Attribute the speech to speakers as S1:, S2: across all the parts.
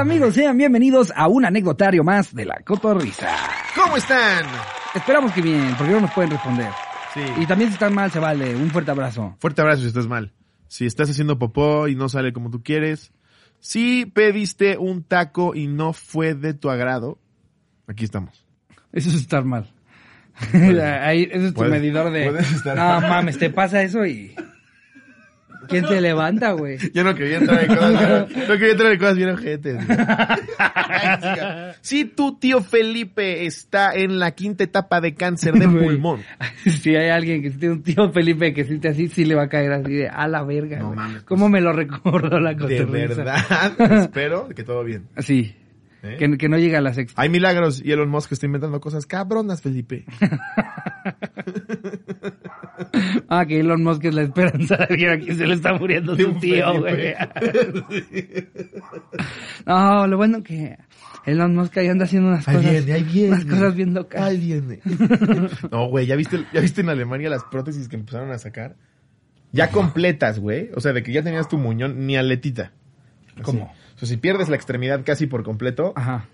S1: amigos? Sean bienvenidos a un anecdotario más de la Cotorrisa.
S2: ¿Cómo están?
S1: Esperamos que bien, porque no nos pueden responder.
S2: Sí.
S1: Y también si están mal, se vale. Un fuerte abrazo.
S2: Fuerte abrazo si estás mal. Si estás haciendo popó y no sale como tú quieres. Si pediste un taco y no fue de tu agrado. Aquí estamos.
S1: Eso es estar mal. Ahí, ese es tu medidor de...
S2: estar
S1: No mames, te pasa eso y... ¿Quién te levanta, güey?
S2: Yo no quería entrar en cosas, no quería entrar en cosas bien siga. Si tu tío Felipe está en la quinta etapa de cáncer de
S1: Güey.
S2: pulmón.
S1: Si hay alguien que tiene un tío Felipe que siente así, sí le va a caer así de a la verga.
S2: No
S1: güey.
S2: mames,
S1: ¿Cómo me lo recordó la
S2: De
S1: cotorrisa?
S2: verdad. Espero que todo bien.
S1: Sí.
S2: ¿Eh?
S1: Que, que no llega a la sexta.
S2: Hay milagros y Elon Musk está inventando cosas cabronas, Felipe.
S1: Ah, que Elon Musk es la esperanza de alguien a quien se le está muriendo
S2: De
S1: su tío, güey. No, lo bueno que Elon Musk ahí anda haciendo unas
S2: Ahí
S1: cosas.
S2: viene, ahí viene.
S1: Unas cosas bien locas.
S2: Ahí viene. No, güey, ¿ya viste, ¿ya viste en Alemania las prótesis que empezaron a sacar? Ya completas, güey. O sea, de que ya tenías tu muñón ni aletita. Así.
S1: ¿Cómo?
S2: Sea, si pierdes la extremidad casi por completo,
S1: Ajá.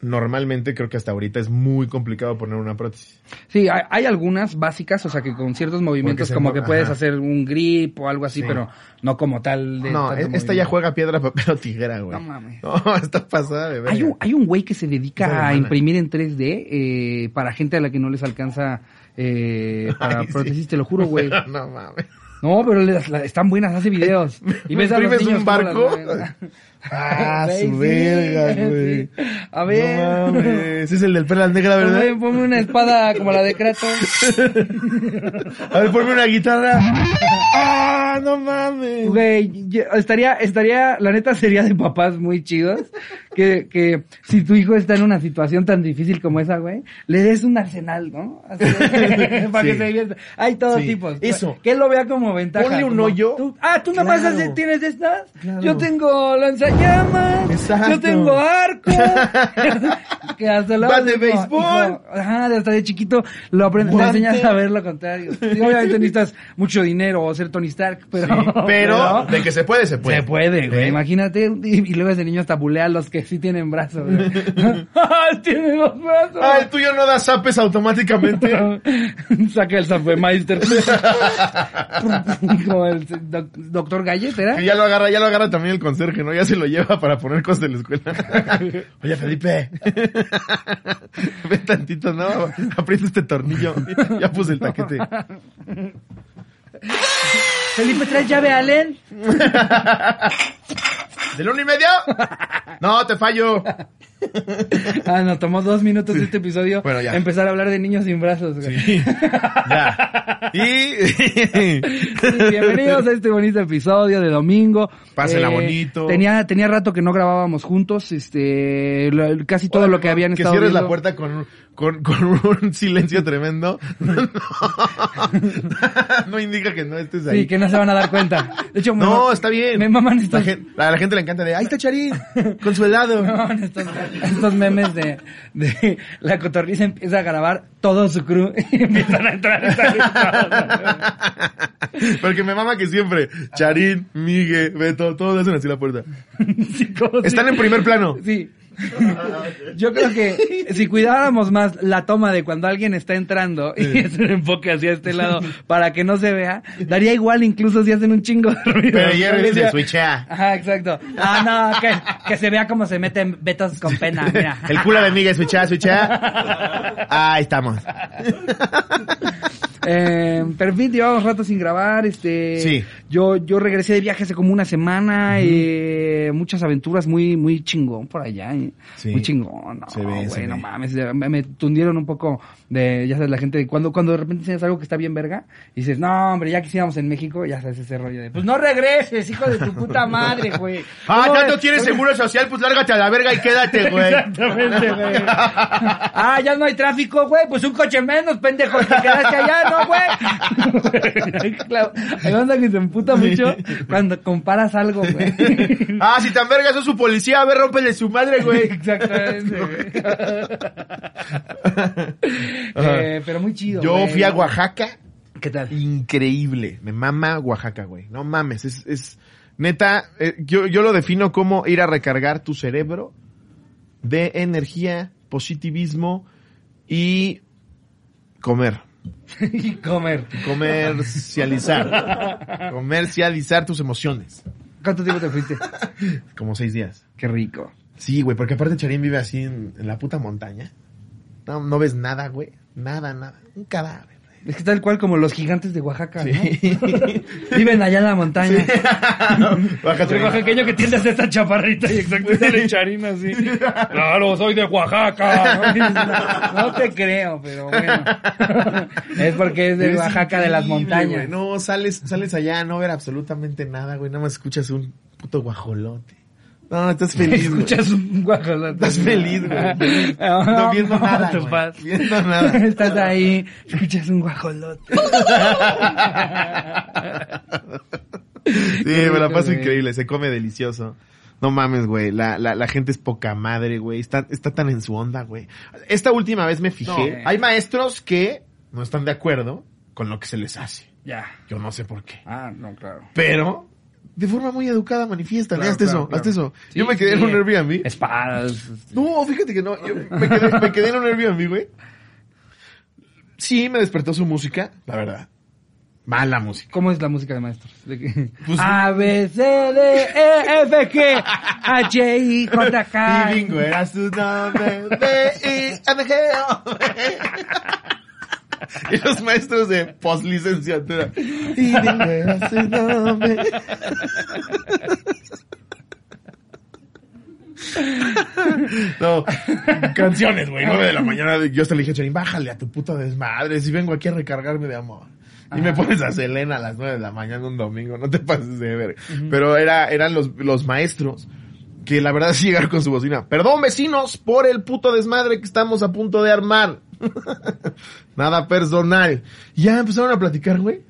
S2: normalmente creo que hasta ahorita es muy complicado poner una prótesis.
S1: Sí, hay, hay algunas básicas, o sea, que con ciertos movimientos como
S2: mo-
S1: que puedes
S2: ajá.
S1: hacer un grip o algo así,
S2: Sí.
S1: pero no como tal de
S2: No, esta
S1: movimiento.
S2: ya juega piedra, papel o tijera, güey.
S1: No mames.
S2: No, está pasada de verga.
S1: Hay un, hay un güey que se dedica a imprimir en 3D eh, para gente a la que no les alcanza eh, para
S2: Ay, sí.
S1: prótesis, te lo juro, güey.
S2: no mames.
S1: No, pero las- están buenas, hace videos. Y
S2: ¿Me
S1: ves a los niños
S2: un barco?
S1: las.
S2: Ah, su verga, güey.
S1: A ver.
S2: No mames. Es el del perla negra, ¿verdad?
S1: Ponme, ponme una espada como la de Kratos.
S2: A ver, ponme una guitarra. ¡Ah, no mames!
S1: Güey, yo- estaría, estaría, la neta sería de papás muy chidos. Que, que si tu hijo está en una situación tan difícil como esa, güey, le des un arsenal, ¿no? Así, para
S2: Sí.
S1: que se divierta. Hay todos
S2: Sí,
S1: tipos.
S2: eso.
S1: Que él lo vea como ventaja.
S2: Ponle un hoyo.
S1: tú- ah, tú nomás
S2: Claro.
S1: haces- tienes estas.
S2: Claro.
S1: Yo tengo lanzallamas.
S2: Exacto.
S1: Yo tengo arco. que hasta lo
S2: Bat de béisbol.
S1: Ajá, hasta de chiquito lo aprendes,
S2: Guante.
S1: enseñas a ver lo contrario. Sí, obviamente necesitas mucho dinero o ser Tony Stark, pero...
S2: Sí, pero de que se puede, se puede.
S1: Se puede, güey.
S2: ¿Eh?
S1: Imagínate, y, y luego ese niño hasta bulea a los que sí tienen brazos. güey. ¡Ah, tiene dos brazos!
S2: Ah, el tuyo no da zapes automáticamente.
S1: Saca el Zapemeister. Como el doc- doctor Gallet, ¿era?
S2: Que ya lo agarra, ya lo agarra también el conserje, ¿no? Ya se lo lleva para poner cosas de la escuela. Oye, Felipe. Ve tantito, ¿no? Aprieta este tornillo. Ya puse el taquete.
S1: Felipe, ¿traes llave Allen?
S2: ¿Del uno y medio? No, te fallo.
S1: Ah, nos tomó dos minutos de este episodio
S2: Bueno, ya.
S1: empezar a hablar de niños sin brazos. güey.
S2: Sí. Ya. Y...
S1: Bienvenidos a este bonito episodio de domingo. Eh,
S2: Pásenla bonito.
S1: Tenía, tenía rato que no grabábamos juntos, este, casi todo lo que habían
S2: que
S1: estado
S2: cierres
S1: viendo.
S2: la puerta con, con, con un silencio tremendo. No, no indica que no estés ahí.
S1: Sí, que no se van a dar cuenta. De hecho,
S2: No, está bien.
S1: Me maman
S2: La
S1: estos,
S2: gente, a la gente le encanta de, ahí está Charín, con su helado.
S1: maman estos, estos memes de, de la cotorriza empieza a grabar todo su crew y empiezan a entrar.
S2: Porque me mama que siempre, Charín, Migue, Beto, todos hacen así la puerta.
S1: Sí,
S2: Están en primer plano.
S1: Sí. Yo creo que si cuidáramos más la toma de cuando alguien está entrando y es un enfoque hacia este lado para que no se vea, daría igual incluso si hacen un chingo de ruido.
S2: Pero dice,
S1: Daría-
S2: switchea.
S1: Ajá, exacto. Ah, no, que, que se vea cómo se meten betos con pena, mira.
S2: El culo de Migue, switchea, switchea. Ahí estamos.
S1: Eh, pero en fin, llevamos rato sin grabar, este...
S2: Sí.
S1: Yo, yo regresé de viaje hace como una semana, eh, muchas aventuras muy, muy chingón por allá, eh.
S2: Sí.
S1: Muy chingón, no,
S2: Se ve, se
S1: güey, no
S2: ve.
S1: mames, me, me tundieron un poco de, ya sabes, la gente, cuando, cuando de repente tienes algo que está bien verga, y dices, no, hombre, ya quisiéramos en México, ya sabes ese rollo de, pues no regreses, hijo de tu puta madre, güey.
S2: Ah,
S1: ¿Cómo
S2: ya
S1: ves?
S2: no tienes seguro social, pues lárgate a la verga y quédate, güey.
S1: Exactamente, güey. Ah, ya no hay tráfico, güey. Pues un coche menos, pendejo. Te quedaste allá, ¿no, güey? claro. Que se emputa mucho cuando comparas algo, güey.
S2: Ah, si tan verga sos su policía, a ver, rómpele su madre, güey.
S1: Exactamente, güey. Eh, pero muy chido,
S2: Yo
S1: güey.
S2: fui a Oaxaca.
S1: ¿Qué tal?
S2: Increíble. Me mama Oaxaca, güey. No mames. Es, es, Neta, eh, yo, yo lo defino como ir a recargar tu cerebro de energía, positivismo y comer.
S1: y comer.
S2: Comercializar. Comercializar tus emociones.
S1: ¿Cuánto tiempo te fuiste?
S2: Como seis días.
S1: Qué rico.
S2: Sí, güey, porque aparte Charín vive así en, en la puta montaña. No, no ves nada, güey. Nada, nada. Un cadáver.
S1: Es que tal cual como los gigantes de Oaxaca, ¿no? Viven allá en la montaña. El oaxaqueño que tiende a ser esta chaparrita y exacto sale Charina así. Claro, soy de Oaxaca. No, No te creo, pero bueno. Es porque es de
S2: Eres
S1: Oaxaca de las montañas.
S2: No, sales, sales allá a no ver absolutamente nada, güey. Nada más escuchas un puto guajolote. No, estás feliz, güey.
S1: Escuchas un guajolote.
S2: Estás feliz, güey. No, viendo nada,
S1: te
S2: güey.
S1: vas.
S2: Viendo nada.
S1: Estás ahí, escuchas un guajolote.
S2: Sí, me la paso increíble. Se come delicioso. No mames, güey. La, la, la gente es poca madre, güey. Está, está tan en su onda, güey. Esta última vez me fijé.
S1: No.
S2: Hay maestros que no están de acuerdo con lo que se les hace.
S1: Ya.
S2: Yo no sé por qué.
S1: Ah, no, claro.
S2: Pero, de forma muy educada, manifiestan.
S1: Claro,
S2: hazte
S1: claro,
S2: eso,
S1: claro.
S2: hazte eso.
S1: Sí,
S2: Yo me quedé en
S1: sí.
S2: un Airbnb.
S1: Espadas.
S2: No, fíjate que no. Yo me, quedé, me quedé en un Airbnb, güey. Sí, me despertó su música, la verdad. Mala música.
S1: ¿Cómo es la música de maestros?
S2: Pues-
S1: A, B, C, D, E, F, G, H, I, J, K.
S2: Y bingo era su nombre. B, I, N, G, O. Y los maestros de poslicenciatura. Y era su nombre. No, canciones, güey, nueve de la mañana. Yo hasta le dije a Charín, bájale a tu puta desmadre, si vengo aquí a recargarme de amor. Y me pones a Selena a las nueve de la mañana un domingo, no te pases de ver. Pero era, eran los, los maestros que la verdad sí llegaron con su bocina. Perdón, vecinos, por el puto desmadre que estamos a punto de armar. Nada personal. Ya empezaron a platicar, güey.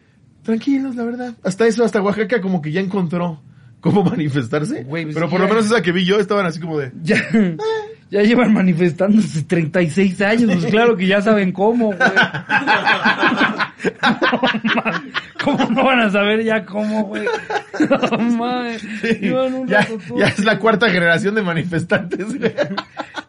S2: Tranquilos, la verdad. Hasta eso, hasta Oaxaca como que ya encontró cómo manifestarse.
S1: Güey, pues
S2: Pero por lo menos esa que vi yo estaban así como de...
S1: Ya, ya llevan manifestándose 36 años, pues claro que ya saben cómo, güey. ¿Cómo no van a saber ya cómo, güey? No mames. Llevan un
S2: ya, ya es la cuarta generación de manifestantes. güey.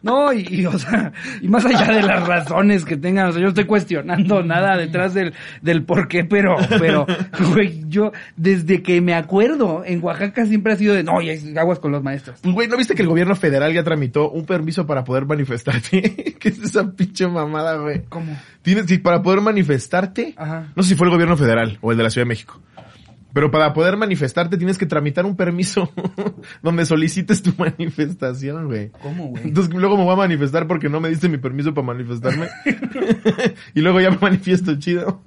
S1: No, y, y, o sea, y más allá de las razones que tengan, o sea, yo no estoy cuestionando nada detrás del, del por qué, pero, pero, güey, yo, desde que me acuerdo, en Oaxaca siempre ha sido de, no, hay aguas con los maestros.
S2: Pues, güey, ¿no viste que el gobierno federal ya tramitó un permiso para poder manifestarte? ¿Qué es esa pinche mamada, güey?
S1: ¿Cómo?
S2: Tienes, sí, para poder manifestarte,
S1: Ajá.
S2: no sé si fue el gobierno federal o el de la Ciudad de México, pero para poder manifestarte tienes que tramitar un permiso donde solicites tu manifestación, güey.
S1: ¿Cómo, güey?
S2: Entonces luego me voy a manifestar porque no me diste mi permiso para manifestarme. y luego ya me manifiesto chido.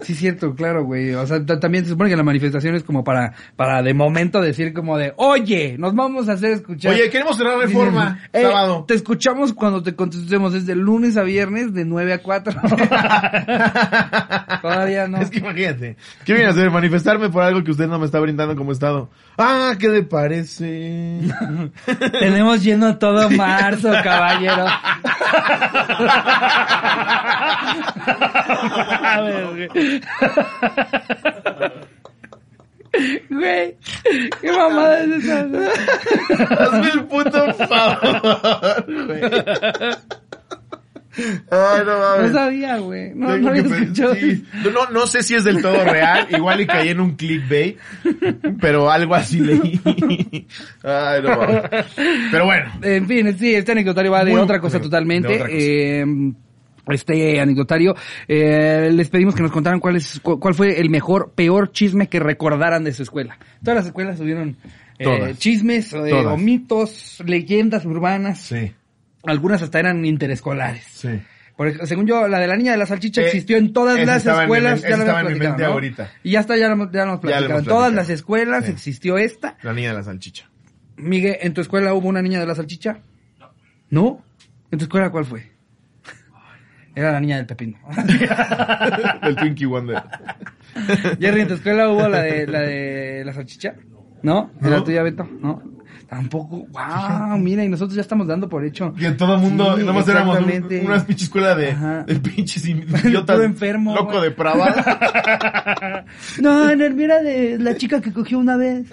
S1: Sí, cierto, claro, güey. O sea, ta- también se supone que la manifestación es como para, para de momento decir como de, oye, nos vamos a hacer escuchar.
S2: Oye, queremos cerrar reforma
S1: Eh,
S2: sábado.
S1: Te escuchamos cuando te contestemos, es de lunes a viernes de 9 a 4. Todavía no.
S2: Es que imagínate, ¿qué viene a hacer? Manifestarme por algo que usted no me está brindando como estado. Ah, ¿qué le parece?
S1: Tenemos lleno todo marzo, caballero. Güey. Qué mamada es esa.
S2: Hazme el puto favor, güey. Ay, no
S1: No
S2: mames.
S1: sabía, güey. No,
S2: Tengo
S1: no escuchado.
S2: sí. No, no sé si es del todo real, igual y caí en un clickbait, pero algo así leí. Ay, no mames. Pero bueno,
S1: En fin, sí, este anecdotario va de
S2: Muy-
S1: otra cosa
S2: de
S1: totalmente.
S2: otra cosa.
S1: Eh, este anecdotario, eh, les pedimos que nos contaran cuál es, cu- cuál fue el mejor, peor chisme que recordaran de su escuela. Todas las escuelas tuvieron eh, chismes eh, o mitos, leyendas urbanas.
S2: sí,
S1: Algunas hasta eran interescolares.
S2: sí.
S1: Por según yo, la de la niña de la salchicha
S2: Eh,
S1: existió en todas las
S2: en
S1: escuelas. ya lo
S2: estaba
S1: habíamos
S2: en mi
S1: platicado,
S2: mente
S1: ¿no?
S2: ahorita.
S1: Y ya está, ya lo, hemos- ya lo hemos
S2: Ya lo hemos
S1: platicado. En todas las escuelas
S2: Sí.
S1: existió esta.
S2: La niña de la salchicha.
S1: Miguel, ¿en tu escuela hubo una niña de la salchicha? No. ¿No? ¿En tu escuela cuál fue? Era la niña del pepino.
S2: El Twinkie Wonder.
S1: Jerry, ¿en tu escuela hubo la de la, de la salchicha? ¿No? ¿En la
S2: No.
S1: tuya, Beto? ¿No? Tampoco, wow, mira, y nosotros ya estamos dando por hecho.
S2: Y en todo el mundo,
S1: Sí,
S2: nomás éramos un- una pinche escuela de, de pinches idiotas.
S1: Puro enfermo,
S2: Loco
S1: güey.
S2: depravado.
S1: No, en el mira de la chica que cogió una vez.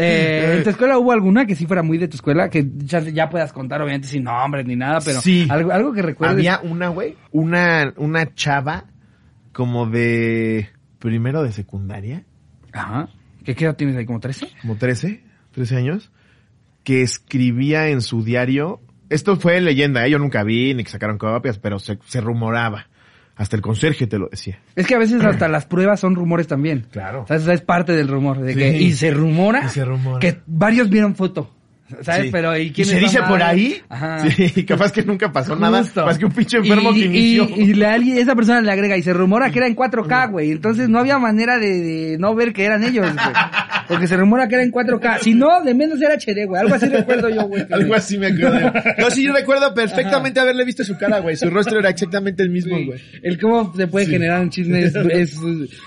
S1: Eh, ¿En tu escuela hubo alguna que sí fuera muy de tu escuela? Que ya, ya puedas contar, obviamente, sin nombres ni nada, pero
S2: Sí.
S1: algo, algo que recuerdes.
S2: Había una, güey, una, una chava como de primero de secundaria,
S1: Ajá. ¿Qué qué edad tienes ahí? ¿Como 13?
S2: como 13, 13 años, que escribía en su diario, esto fue leyenda, ¿eh? yo nunca vi ni que sacaron copias, pero se, se rumoraba. Hasta el conserje te lo decía.
S1: Es que a veces hasta las pruebas son rumores también.
S2: Claro.
S1: O sea, es parte del rumor. De
S2: Sí.
S1: que, y se rumora,
S2: Y se rumora.
S1: que varios vieron foto. ¿Sabes?
S2: Sí.
S1: Pero ¿y
S2: ¿Y
S1: quién
S2: se
S1: es la
S2: dice por ahí?
S1: Ajá.
S2: Sí, capaz que nunca pasó nada,
S1: Justo.
S2: más que un pinche enfermo
S1: y,
S2: que inició.
S1: Y, y alguien- esa persona le agrega y se rumora que era en 4K, güey. Entonces no había manera de, de no ver que eran ellos, güey. Porque se rumora que era en 4K. Si no, de menos era HD, güey. Algo así recuerdo yo, güey.
S2: Algo así me acuerdo. No, sí, yo recuerdo perfectamente haberle visto su cara, güey. Su rostro era exactamente el mismo,
S1: Sí.
S2: güey.
S1: El cómo se puede
S2: Sí.
S1: generar un chisme es, es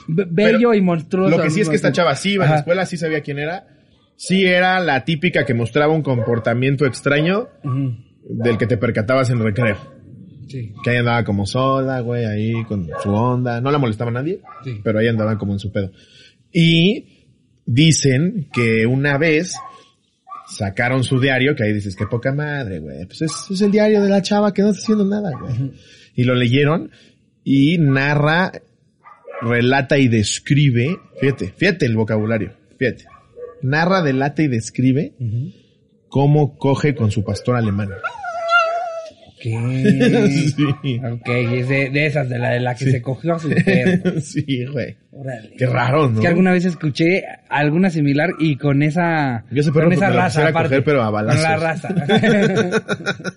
S1: be- bello
S2: Pero
S1: y monstruoso.
S2: Lo que sí es que esta chava sí iba a la
S1: Ajá.
S2: escuela, sí sabía quién era. Sí era la típica que mostraba un comportamiento extraño del que te percatabas en recreo.
S1: Sí.
S2: Que ahí andaba como sola, güey, ahí con su onda. No la molestaba a nadie,
S1: Sí.
S2: pero ahí andaban como en su pedo. Y dicen que una vez sacaron su diario, que ahí dices, qué poca madre, güey. Pues es, es el diario de la chava que no está haciendo nada, güey. Y lo leyeron y narra, relata y describe, fíjate, fíjate el vocabulario, fíjate. Narra, delata y describe cómo coge con su pastor alemán.
S1: Ok.
S2: Sí.
S1: Ok, es de, de esas, de la, de la que
S2: Sí.
S1: se cogió a su perro.
S2: sí, güey.
S1: Órale.
S2: Qué raro, ¿no?
S1: Es que alguna vez escuché alguna similar y con esa,
S2: Yo ese perro
S1: con esa raza aparte.
S2: coger, pero a
S1: Con la raza.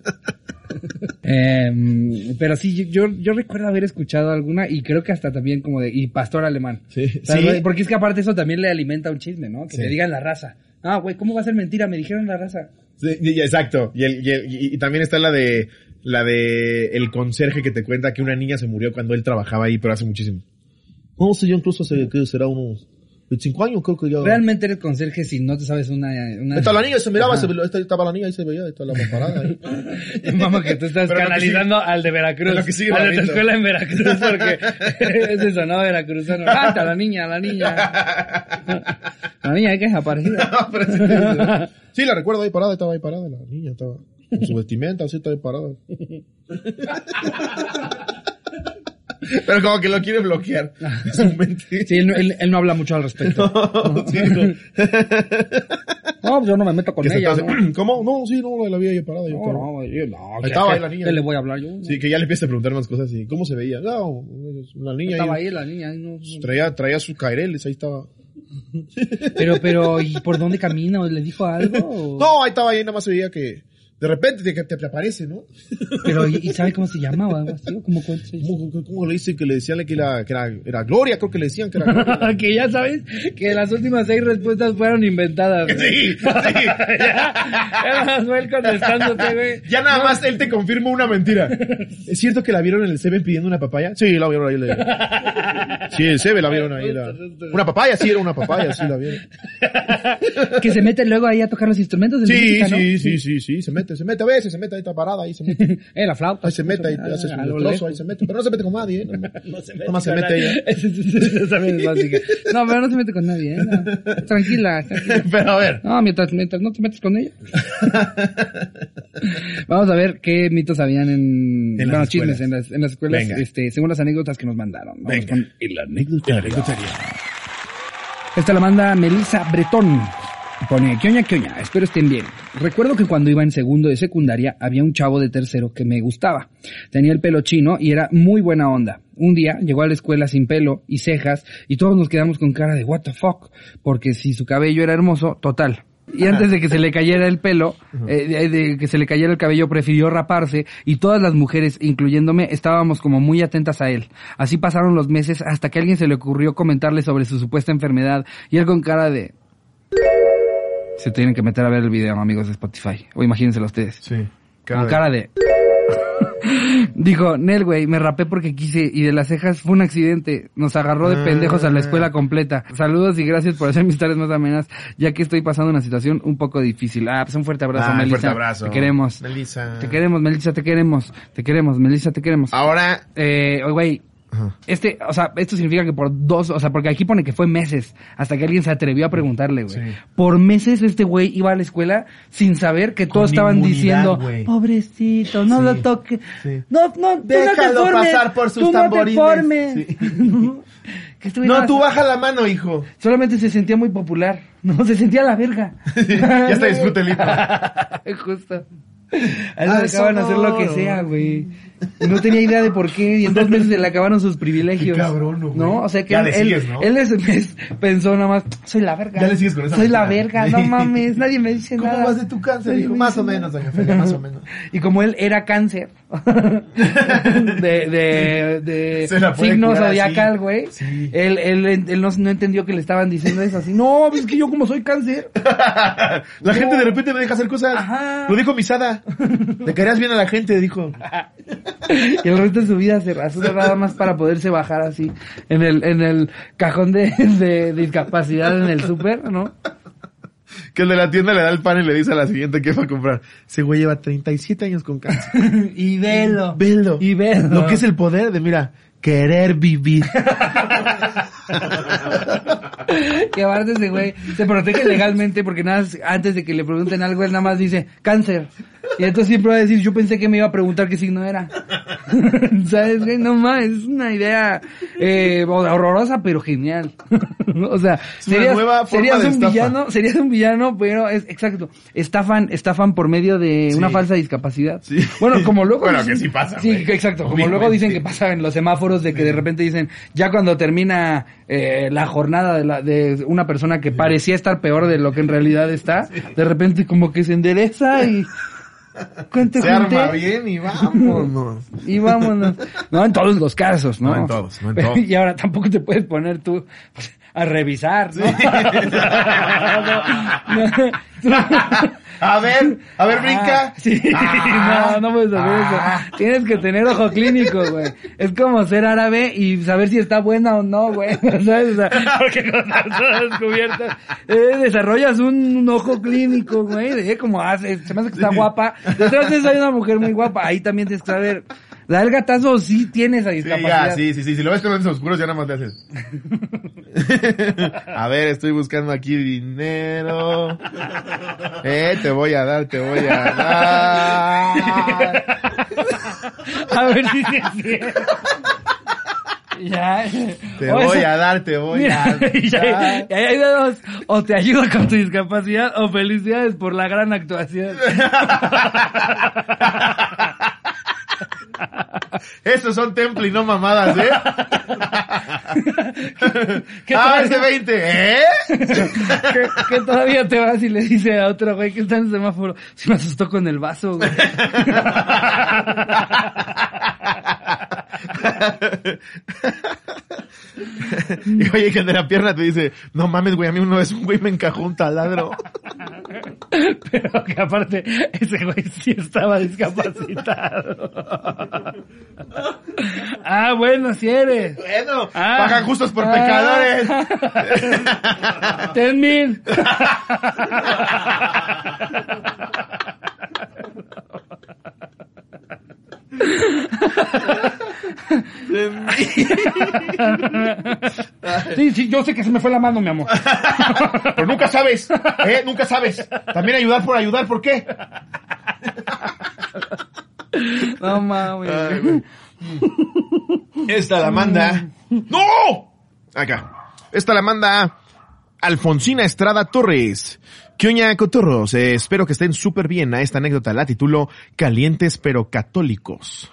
S1: Em, pero sí, yo, yo recuerdo haber escuchado alguna y creo que hasta también como de, y pastor alemán.
S2: Sí, sí.
S1: Porque es que aparte eso también le alimenta un chisme, ¿no? Que
S2: Sí.
S1: te digan la raza. Ah, güey, ¿cómo va a ser mentira? Me dijeron la raza.
S2: Sí, y- exacto. Y, el, y, el- y- y también está la de la de el conserje que te cuenta que una niña se murió cuando él trabajaba ahí, pero hace muchísimo. No sé, yo incluso hace que será unos 25 años, creo que ya.
S1: Realmente eres conserje si no te sabes una... una...
S2: Está la niña, se miraba, se, estaba la niña, ahí se veía, ahí está la parada ahí.
S1: Mamá, que tú estás
S2: Pero
S1: canalizando al de Veracruz.
S2: lo que sigue
S1: al de tu escuela en Veracruz, porque ese sonaba veracruzano. Ah, está la niña, la niña. La niña que es aparecida.
S2: Sí, la recuerdo ahí parada, estaba ahí parada, la niña estaba su vestimenta, así estaba ahí parada. Pero como que lo quiere bloquear en su mente.
S1: Sí, él, no- él- él no habla mucho al respecto.
S2: Sí, no.
S1: No, pues yo no me meto con
S2: Que
S1: ella.
S2: ¿Cómo? No, sí, no, la vi ahí parada. yo
S1: No,
S2: estaba-
S1: no, yo no.
S2: Ahí
S1: ¿qué-
S2: estaba ahí la niña.
S1: ¿Qué le voy a hablar yo?
S2: Sí, que ya le empieza a preguntar más cosas y ¿cómo se veía? No, la niña
S1: Estaba
S2: ahí,
S1: ahí la niña. ahí no- no.
S2: traía, traía sus caireles, ahí estaba.
S1: Pero, pero, ¿y por dónde camina? ¿O ¿Le dijo algo? o-
S2: No, ahí estaba ahí, nada más se veía que de repente te, te, te aparece, ¿no?
S1: Pero, ¿y, y sabe cómo se llama o algo así? ¿O cómo?
S2: ¿Cómo, cómo- le dicen que le decían que era, que era, era Gloria? Creo que le decían que era Gloria.
S1: que ya sabes que las últimas seis respuestas fueron inventadas.
S2: Sí, sí.
S1: ya, él contestándote, güey.
S2: Ya nada más él te confirma una mentira. ¿Es cierto que la vieron en el Seven pidiendo una papaya? Sí, la vieron ahí. la- Sí, el Seven la vieron ahí. la- Una papaya, sí, era una papaya, sí la vieron.
S1: Que se mete luego ahí a tocar los instrumentos
S2: Sí,
S1: música, ¿no?
S2: sí, sí, sí, sí, se mete, se mete a veces, se mete ahí está parada, ahí se mete.
S1: Eh, la flauta.
S2: Ahí se mete, ahí hace su
S1: A lo
S2: trozo,
S1: lejos.
S2: ahí se mete. Pero no se mete con nadie, ¿eh?
S1: No se mete
S2: Nomás se mete ella.
S1: No, pero no se mete con nadie, ¿eh? No. Tranquila, tranquila.
S2: Pero a ver.
S1: No, mientras, mientras no te metes con ella. Vamos a ver qué mitos habían en,
S2: En las
S1: bueno, chismes
S2: escuelas.
S1: en las, en las escuelas,
S2: Venga.
S1: este, según las anécdotas que nos mandaron. Vamos
S2: Venga.
S1: con el anecdotario. Esta la manda Melissa Bretón. Pone, ¿qué oña, qué oña? Espero estén bien. Recuerdo que cuando iba en segundo de secundaria había un chavo de tercero que me gustaba. Tenía el pelo chino y era muy buena onda. Un día llegó a la escuela sin pelo y cejas y todos nos quedamos con cara de what the fuck. Porque si su cabello era hermoso, total. Y antes de que se le cayera el pelo, eh, de, de que se le cayera el cabello, prefirió raparse y todas las mujeres, incluyéndome, estábamos como muy atentas a él. Así pasaron los meses hasta que a alguien se le ocurrió comentarle sobre su supuesta enfermedad y él con cara de... Se tienen que meter a ver el video, amigos de Spotify. O imagínenselo ustedes.
S2: Sí.
S1: Con cara de... Dijo, Nel, güey, me rapé porque quise y de las cejas fue un accidente. Nos agarró de pendejos a la escuela completa. Saludos y gracias por hacer mis tareas más amenas, ya que estoy pasando una situación un poco difícil. Ah, pues un fuerte abrazo,
S2: Ah, un
S1: Melissa.
S2: fuerte abrazo.
S1: Te queremos.
S2: Melissa.
S1: Te queremos, Melissa, te queremos. Te queremos, Melissa, te queremos.
S2: Ahora,
S1: Eh, güey,
S2: Ajá.
S1: este, o sea, esto significa que por dos, o sea, porque aquí pone que fue meses, hasta que alguien se atrevió a preguntarle, güey.
S2: Sí.
S1: Por meses este güey iba a la escuela sin saber que
S2: Con
S1: todos estaban diciendo,
S2: güey.
S1: pobrecito, no
S2: Sí,
S1: lo toque.
S2: sí.
S1: No, no, tú no te
S2: Déjalo
S1: formes,
S2: pasar por sus
S1: tú
S2: tamborines.
S1: No te formes.
S2: Tú baja la mano, hijo.
S1: Solamente se sentía muy popular. No, se sentía la verga.
S2: ya está disfrute el hijo.
S1: Justo. A él le dejaban hacer lo que sea, güey. No tenía idea de por qué. Y en dos meses se le acabaron sus privilegios.
S2: Qué cabrón, güey.
S1: ¿No? O sea que
S2: Ya
S1: él,
S2: le
S1: él-
S2: sigues, ¿no?
S1: él es- pensó nada más, soy la verga.
S2: Ya le sigues con esa
S1: Soy la verga, no mames, nadie me dice
S2: ¿Cómo
S1: nada.
S2: vas de tu cáncer,
S1: me
S2: Más o menos, doña Felia, más o menos.
S1: Y como él era cáncer de, de, de signo zodiacal, güey,
S2: Sí.
S1: él, él, él no, no entendió que le estaban diciendo eso así. No, es que yo como soy cáncer.
S2: la gente de repente me deja hacer cosas.
S1: Ajá.
S2: Lo dijo Misada. Le caerías bien a la gente, dijo.
S1: Y el resto de su vida se rasura nada más para poderse bajar así en el, en el cajón de, de discapacidad en el súper, ¿no?
S2: Que el de la tienda le da el pan y le dice a la siguiente que va a comprar. Ese güey lleva 37 años con cáncer.
S1: y velo.
S2: Velo.
S1: Y velo.
S2: Lo que es el poder de, mira, querer vivir.
S1: Que aparte ese güey se protege legalmente porque nada, más antes de que le pregunten algo, él nada más dice cáncer. Y entonces siempre va a decir, yo pensé que me iba a preguntar qué signo era. ¿Sabes, güey? No más, es una idea eh, horrorosa, pero genial. o sea, serías,
S2: nueva forma
S1: serías
S2: de
S1: un villano, serías un villano, pero es exacto. Estafan, estafan por medio de
S2: Sí.
S1: una falsa discapacidad.
S2: Sí.
S1: Bueno, como luego
S2: Bueno,
S1: dicen-
S2: que sí pasa,
S1: Sí,
S2: güey.
S1: exacto. Como luego dicen que pasa en los semáforos de que de repente dicen, ya cuando termina eh, la jornada de, la, de una persona que parecía estar peor de lo que en realidad está, de repente como que se endereza y... ¿Cuánto
S2: Se
S1: junté?
S2: arma bien y vámonos.
S1: Y vámonos. No en todos los casos, ¿no?
S2: No en todos, no en todos.
S1: Y ahora tampoco te puedes poner tú a revisar, ¿no? No, no.
S2: A ver, a ver,
S1: Ah,
S2: brinca.
S1: sí,
S2: Ah,
S1: no, no puedes hacer
S2: ah.
S1: eso. Tienes que tener ojo clínico, güey. Es como ser árabe y saber si está buena o no, güey. ¿Sabes? O sea, porque con las descubiertas, eh, desarrollas un, un ojo clínico, güey. De como hace, se me hace que está guapa. Detrás de eso hay una mujer muy guapa. Ahí también tienes que saber. La del gatazo sí tiene esa
S2: Sí,
S1: discapacidad.
S2: ya, sí, sí, sí. Si lo ves con lentes oscuros, ya nada más le haces. a ver, estoy buscando aquí dinero. Eh, te voy a dar, te voy a dar.
S1: A ver si cierto. Ya.
S2: Te
S1: O
S2: voy a dar, te voy
S1: Mira,
S2: a
S1: ya-
S2: dar.
S1: y ahí hay de dos. O te ayudo con tu discapacidad o felicidades por la gran actuación.
S2: Estos son temple y no mamadas, ¿eh?
S1: ¿Qué
S2: ah, ese 20, ¿eh?
S1: que, que todavía te vas y le dice a otro güey que está en el semáforo, si me asustó con el vaso, güey.
S2: y oye, que de la pierna te dice, no mames, güey, a mí una vez un güey me encajó un taladro.
S1: Pero que aparte, ese güey sí estaba discapacitado. ah, bueno, si eres.
S2: Bueno,
S1: Ah.
S2: pagan justos por
S1: Ah.
S2: pecadores.
S1: Ten mil. Sí, sí, yo sé que se me fue la mano, mi amor.
S2: Pero nunca sabes, ¿eh? Nunca sabes. También ayudar por ayudar, ¿por qué?
S1: No mames.
S2: Esta la manda. ¡No! Acá. Esta la manda Alfonsina Estrada Torres. ¿Qué oña, cotorros? Eh, espero que estén súper bien. A esta anécdota la titulo Calientes pero católicos.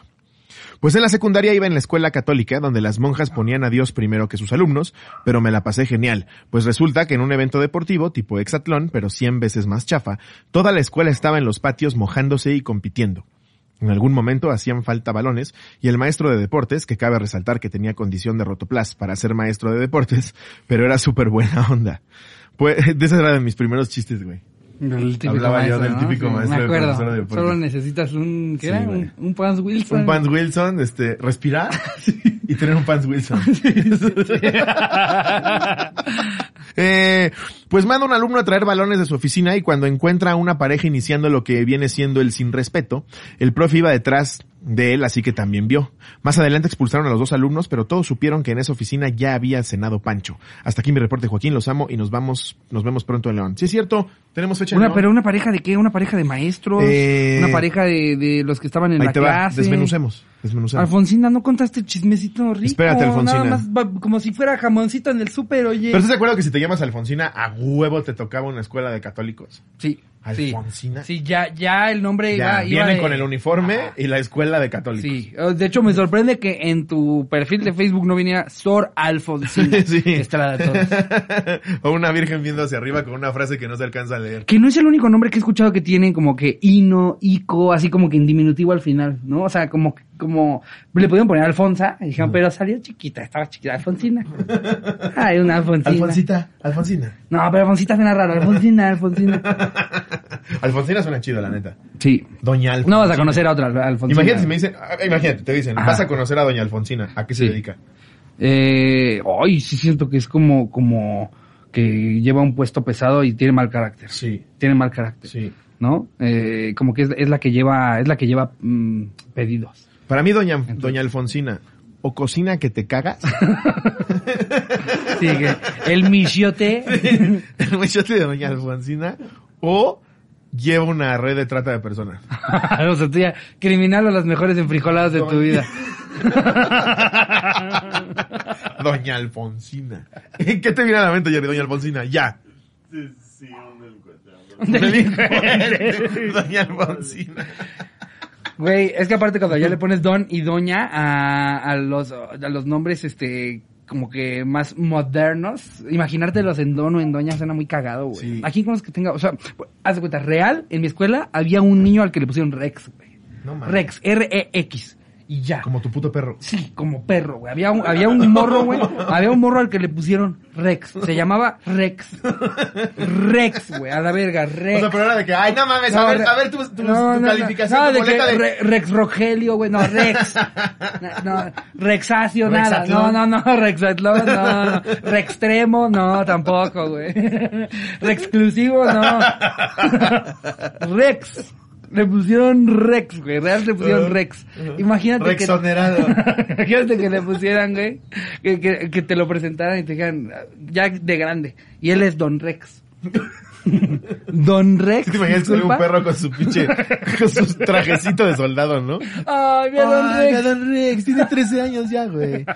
S2: Pues en la secundaria iba en la escuela católica donde las monjas ponían a Dios primero que sus alumnos, pero me la pasé genial, pues resulta que en un evento deportivo tipo hexatlón, pero 100 veces más chafa, toda la escuela estaba en los patios mojándose y compitiendo. En algún momento hacían falta balones y el maestro de deportes, que cabe resaltar que tenía condición de rotoplas para ser maestro de deportes, pero era súper buena onda. Pues, de ese era de mis primeros chistes, güey.
S1: El típico
S2: Hablaba yo del
S1: ¿no?
S2: típico
S1: Sí,
S2: maestro
S1: Me
S2: de profesor de
S1: acuerdo.
S2: deporte.
S1: Solo necesitas un, ¿qué
S2: Sí,
S1: era? Un, un Pans Wilson.
S2: Un Pants Wilson, este, respirar y tener un Pants Wilson. Eh, pues manda un alumno a traer balones de su oficina y cuando encuentra a una pareja iniciando lo que viene siendo el sin respeto, el profe iba detrás de él, así que también vio. Más adelante expulsaron a los dos alumnos, pero todos supieron que en esa oficina ya había cenado Pancho. Hasta aquí mi reporte, Joaquín, los amo y nos vamos, nos vemos pronto en León. Sí es cierto, tenemos fecha en
S1: Una,
S2: León.
S1: pero una pareja de qué? Una pareja de maestros.
S2: Eh,
S1: una pareja de, de los que estaban en
S2: Ahí
S1: la
S2: te va,
S1: clase.
S2: desmenucemos, desmenucemos.
S1: Alfonsina, no contaste el chismecito rico.
S2: Espérate, Alfonsina.
S1: Nada más va- como si fuera jamoncito en el súper, oye.
S2: Pero estás de acuerdo que si te llamas Alfonsina, a huevo te tocaba una escuela de católicos.
S1: Sí.
S2: Alfonsina.
S1: Sí, ya, ya el nombre
S2: Ya,
S1: iba, iba
S2: vienen
S1: de-
S2: con el uniforme
S1: Ajá.
S2: y la escuela de católicos.
S1: Sí, de hecho me sorprende que en tu perfil de Facebook no viniera Sor Alfonsina.
S2: Sí.
S1: De todos.
S2: o una virgen viendo hacia arriba con una frase que no se alcanza a leer.
S1: Que no es el único nombre que he escuchado que tienen como que Ino, Ico, así como que en diminutivo al final, ¿no? O sea, como, como, le pudieron poner Alfonsa, y dijeron, pero salió chiquita, estaba chiquita, Alfonsina. Ay, una Alfonsina.
S2: Alfonsita, Alfonsina.
S1: No, pero Alfonsita suena raro, Alfonsina, Alfonsina.
S2: Alfonsina suena chido, la neta.
S1: Sí.
S2: Doña Alfonsina.
S1: No vas a conocer a otra Alfonsina.
S2: Imagínate si me dicen, ah, imagínate, te dicen,
S1: Ajá.
S2: vas a conocer a Doña Alfonsina. ¿A qué se
S1: Sí.
S2: dedica?
S1: Eh, ay, sí siento que es como, como que lleva un puesto pesado y tiene mal carácter.
S2: Sí,
S1: Tiene mal carácter.
S2: sí.
S1: ¿No? Eh, como que es, es la que lleva, es la que lleva mm, pedidos.
S2: Para mí, Doña, Doña Alfonsina, o cocina que te cagas,
S1: Sí, el michiote.
S2: el mechote de Doña Alfonsina, o lleva una red de trata de personas.
S1: o sea, tú ya, criminal o las mejores enfrijoladas de tu vida.
S2: Doña Alfonsina. ¿Qué te viene a la mente, Jerry? Doña Alfonsina, ya. Doña Alfonsina.
S1: Güey, es que aparte cuando ya le pones don y doña a, a los, a los nombres, este, como que más modernos, imaginártelos en don o en doña suena muy cagado, güey.
S2: Sí.
S1: Aquí como es que tenga, o sea, haz de cuenta, real, en mi escuela había un niño al que le pusieron Rex, güey.
S2: No.
S1: Rex, R-E-X. Y ya.
S2: Como tu puto perro.
S1: Sí, como perro, güey. Había un, había un morro, güey. Había un morro al que le pusieron Rex. Se llamaba Rex. Rex, güey. A la verga,
S2: O
S1: Rex.
S2: sea, pero era de que, ay, no mames, a ver, a ver tu, tu,
S1: no,
S2: tu
S1: no,
S2: calificación,
S1: no, de que
S2: de...
S1: Re- Rex Rogelio, güey, no, Rex. No, Rexacio, nada. No, no, no, Rexatlón, no, no. Rextremo, no, tampoco, güey. Rexclusivo, no. Rex. Le pusieron Rex, güey. Real le pusieron Rex. Imagínate que.
S2: Rexonerado.
S1: Imagínate que le pusieran, güey. Que, que, que te lo presentaran y te dijeran, ya de grande. Y él es Don Rex. Don Rex.
S2: ¿Te imaginas que un perro con su pinche, con su trajecito de soldado, no?
S1: Ay, mira, Don
S2: Ay,
S1: Rex.
S2: Don Rex, tiene 13 años ya, güey.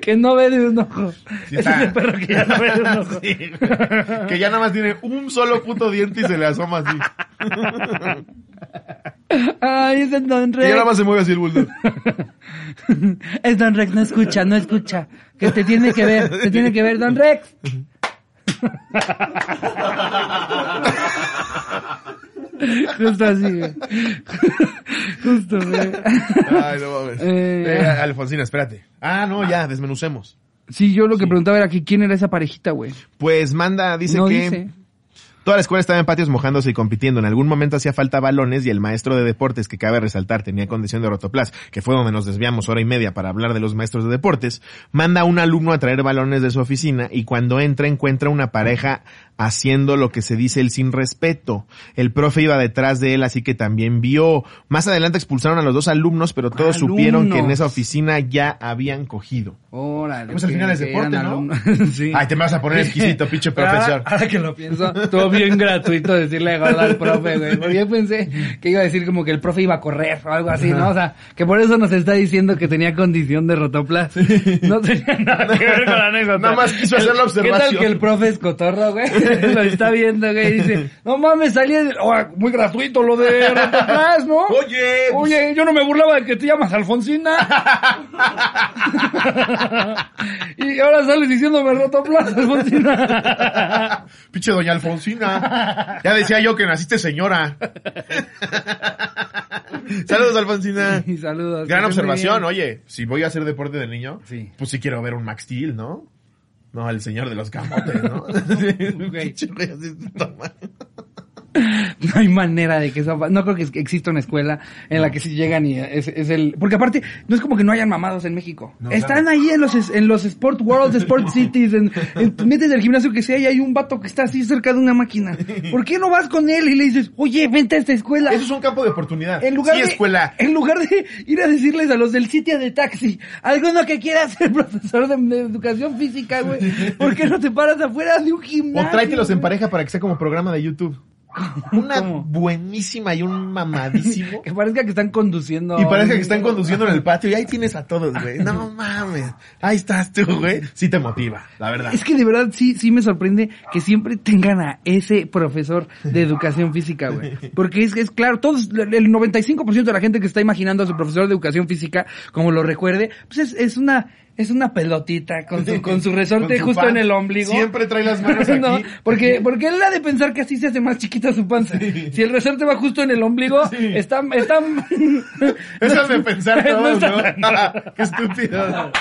S1: Que no ve de un ojo.
S2: Sí,
S1: Ese es el perro que ya no ve de un ojo.
S2: Sí, que ya nada más tiene un solo puto diente y se le asoma así.
S1: Ay, es el Don
S2: Y ya nada
S1: Rex.
S2: más se mueve así el bulldog.
S1: Es Don Rex, no escucha, no escucha. Que te tiene que ver, te tiene que ver, Don Rex. Justo así, güey. Justo, güey.
S2: Ay, no mames.
S1: Eh.
S2: Eh, Alfonsina, espérate. Ah, no, ya, desmenucemos.
S1: Sí, yo lo que preguntaba era que quién era esa parejita, güey.
S2: Pues manda, dice
S1: no
S2: que
S1: dice.
S2: Toda la escuela estaba en patios mojándose y compitiendo. En algún momento hacía falta balones y el maestro de deportes, que cabe resaltar, tenía condición de rotoplas, que fue donde nos desviamos hora y media para hablar de los maestros de deportes, manda a un alumno a traer balones de su oficina y cuando entra encuentra una pareja haciendo lo que se dice el sin respeto. El profe iba detrás de él, así que también vio. Más adelante expulsaron a los dos alumnos, pero todos supieron que en esa oficina ya habían cogido.
S1: Órale.
S2: Pues al final es deporte, ¿no?
S1: sí.
S2: Ay, te me vas a poner exquisito, pinche
S1: ahora-
S2: profesor.
S1: Ahora, que lo pienso, todo bien gratuito decirle al profe, güey. Porque yo pensé que iba a decir como que el profe iba a correr o algo así, ¿no? O sea, que por eso nos está diciendo que tenía condición de rotoplas. No tenía nada que ver con la anécdota.
S2: Nada más quiso hacer la
S1: ¿Qué
S2: observación.
S1: tal que el profe es cotorro, güey? lo está viendo, güey, dice, no mames, salí oh, muy gratuito lo de rotoplas, ¿no?
S2: Oye, pues-
S1: Oye, yo no me burlaba de que te llamas Alfonsina. y ahora sales diciéndome rotoplas, Alfonsina.
S2: Pinche doña Alfonsina. Ya decía yo que naciste señora. Saludos, Alfonsina.
S1: y saludos.
S2: Gran observación, oye. Si voy a hacer deporte de niño,
S1: Sí.
S2: pues sí quiero ver un Max Steel, ¿no? No, el señor de los camotes, ¿no?
S1: Güey. No hay manera de que eso... No creo que exista una escuela en la que si llegan y es, es el... Porque aparte, no es como que no hayan mamados en México.
S2: No,
S1: Están
S2: claro.
S1: ahí en los, en los Sport Worlds, Sport Cities, en, en metes del gimnasio que sea y hay un vato que está así cerca de una máquina. ¿Por qué no vas con él y le dices, oye, vente a esta escuela?
S2: Eso es un campo de oportunidad.
S1: En lugar,
S2: sí,
S1: de,
S2: escuela.
S1: en lugar de ir a decirles a los del sitio de taxi, alguno que quiera ser profesor de, de educación física, güey, ¿por qué no te paras afuera de un gimnasio?
S2: O tráetelos en pareja para que sea como programa de YouTube. Una
S1: ¿Cómo?
S2: buenísima y un mamadísimo.
S1: Que parezca que están conduciendo.
S2: Y parece que están conduciendo en el patio y ahí tienes a todos, güey. No mames. Ahí estás tú, güey. Sí te motiva, la verdad.
S1: Es que de verdad sí, sí me sorprende que siempre tengan a ese profesor de educación física, güey. Porque es, es claro, todos, el 95% de la gente que está imaginando a su profesor de educación física, como lo recuerde, pues es, es una, es una pelotita con su, con su resorte
S2: Con su
S1: justo
S2: pan.
S1: en el ombligo.
S2: Siempre trae las manos aquí.
S1: No, porque, porque él ha de pensar que así se hace más chiquita su panza. Si el resorte va justo en el ombligo,
S2: Sí.
S1: está, está...
S2: Eso es de pensar
S1: No
S2: todos, ¿no?
S1: tan-
S2: Qué estúpido.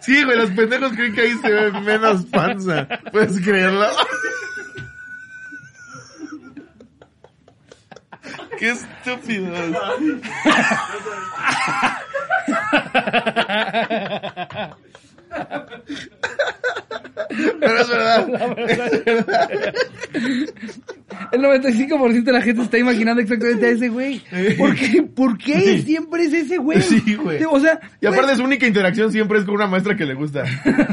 S2: Sí, güey, los pendejos creen que ahí se ve menos panza. ¿Puedes creerlo? Qué estúpidos. Pero es verdad.
S1: El 95% de la gente está imaginando exactamente a ese güey. ¿Por qué? ¿Por qué siempre es ese güey?
S2: Sí, güey.
S1: O sea,
S2: Y aparte su única interacción siempre es con una maestra que le gusta.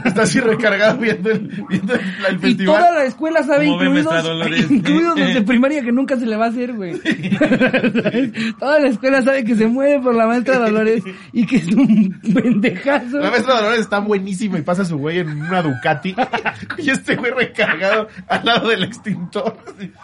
S2: Está así recargado viendo el, viendo el, el
S1: y
S2: festival.
S1: toda la escuela sabe, incluidos, incluidos los de primaria que nunca se le va a hacer, güey. toda la escuela sabe que se muere por la maestra Dolores y que es un pendejazo.
S2: La maestra Dolores está buenísima y pasa su güey en una Ducati. Y este güey recargado al lado del extintor.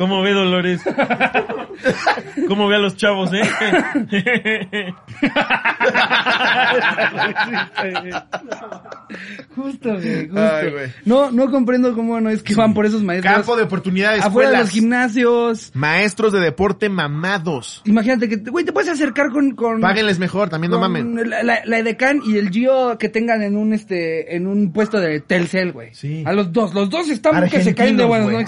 S3: ¿Cómo ve Dolores? ¿Cómo ve a los chavos, eh?
S1: Justo, güey, justo.
S2: Ay, güey.
S1: No, no comprendo cómo no es que van por esos maestros.
S2: Campo de oportunidades.
S1: afuera de los gimnasios.
S2: Maestros de deporte mamados.
S1: Imagínate que, güey, te puedes acercar con, con,
S2: Páguenles mejor, también no mamen.
S1: La, la, la Edecán y el Gio que tengan en un este en un puesto de Telcel, güey.
S2: Sí.
S1: A los dos, los dos están que se caen de buenos, ¿no?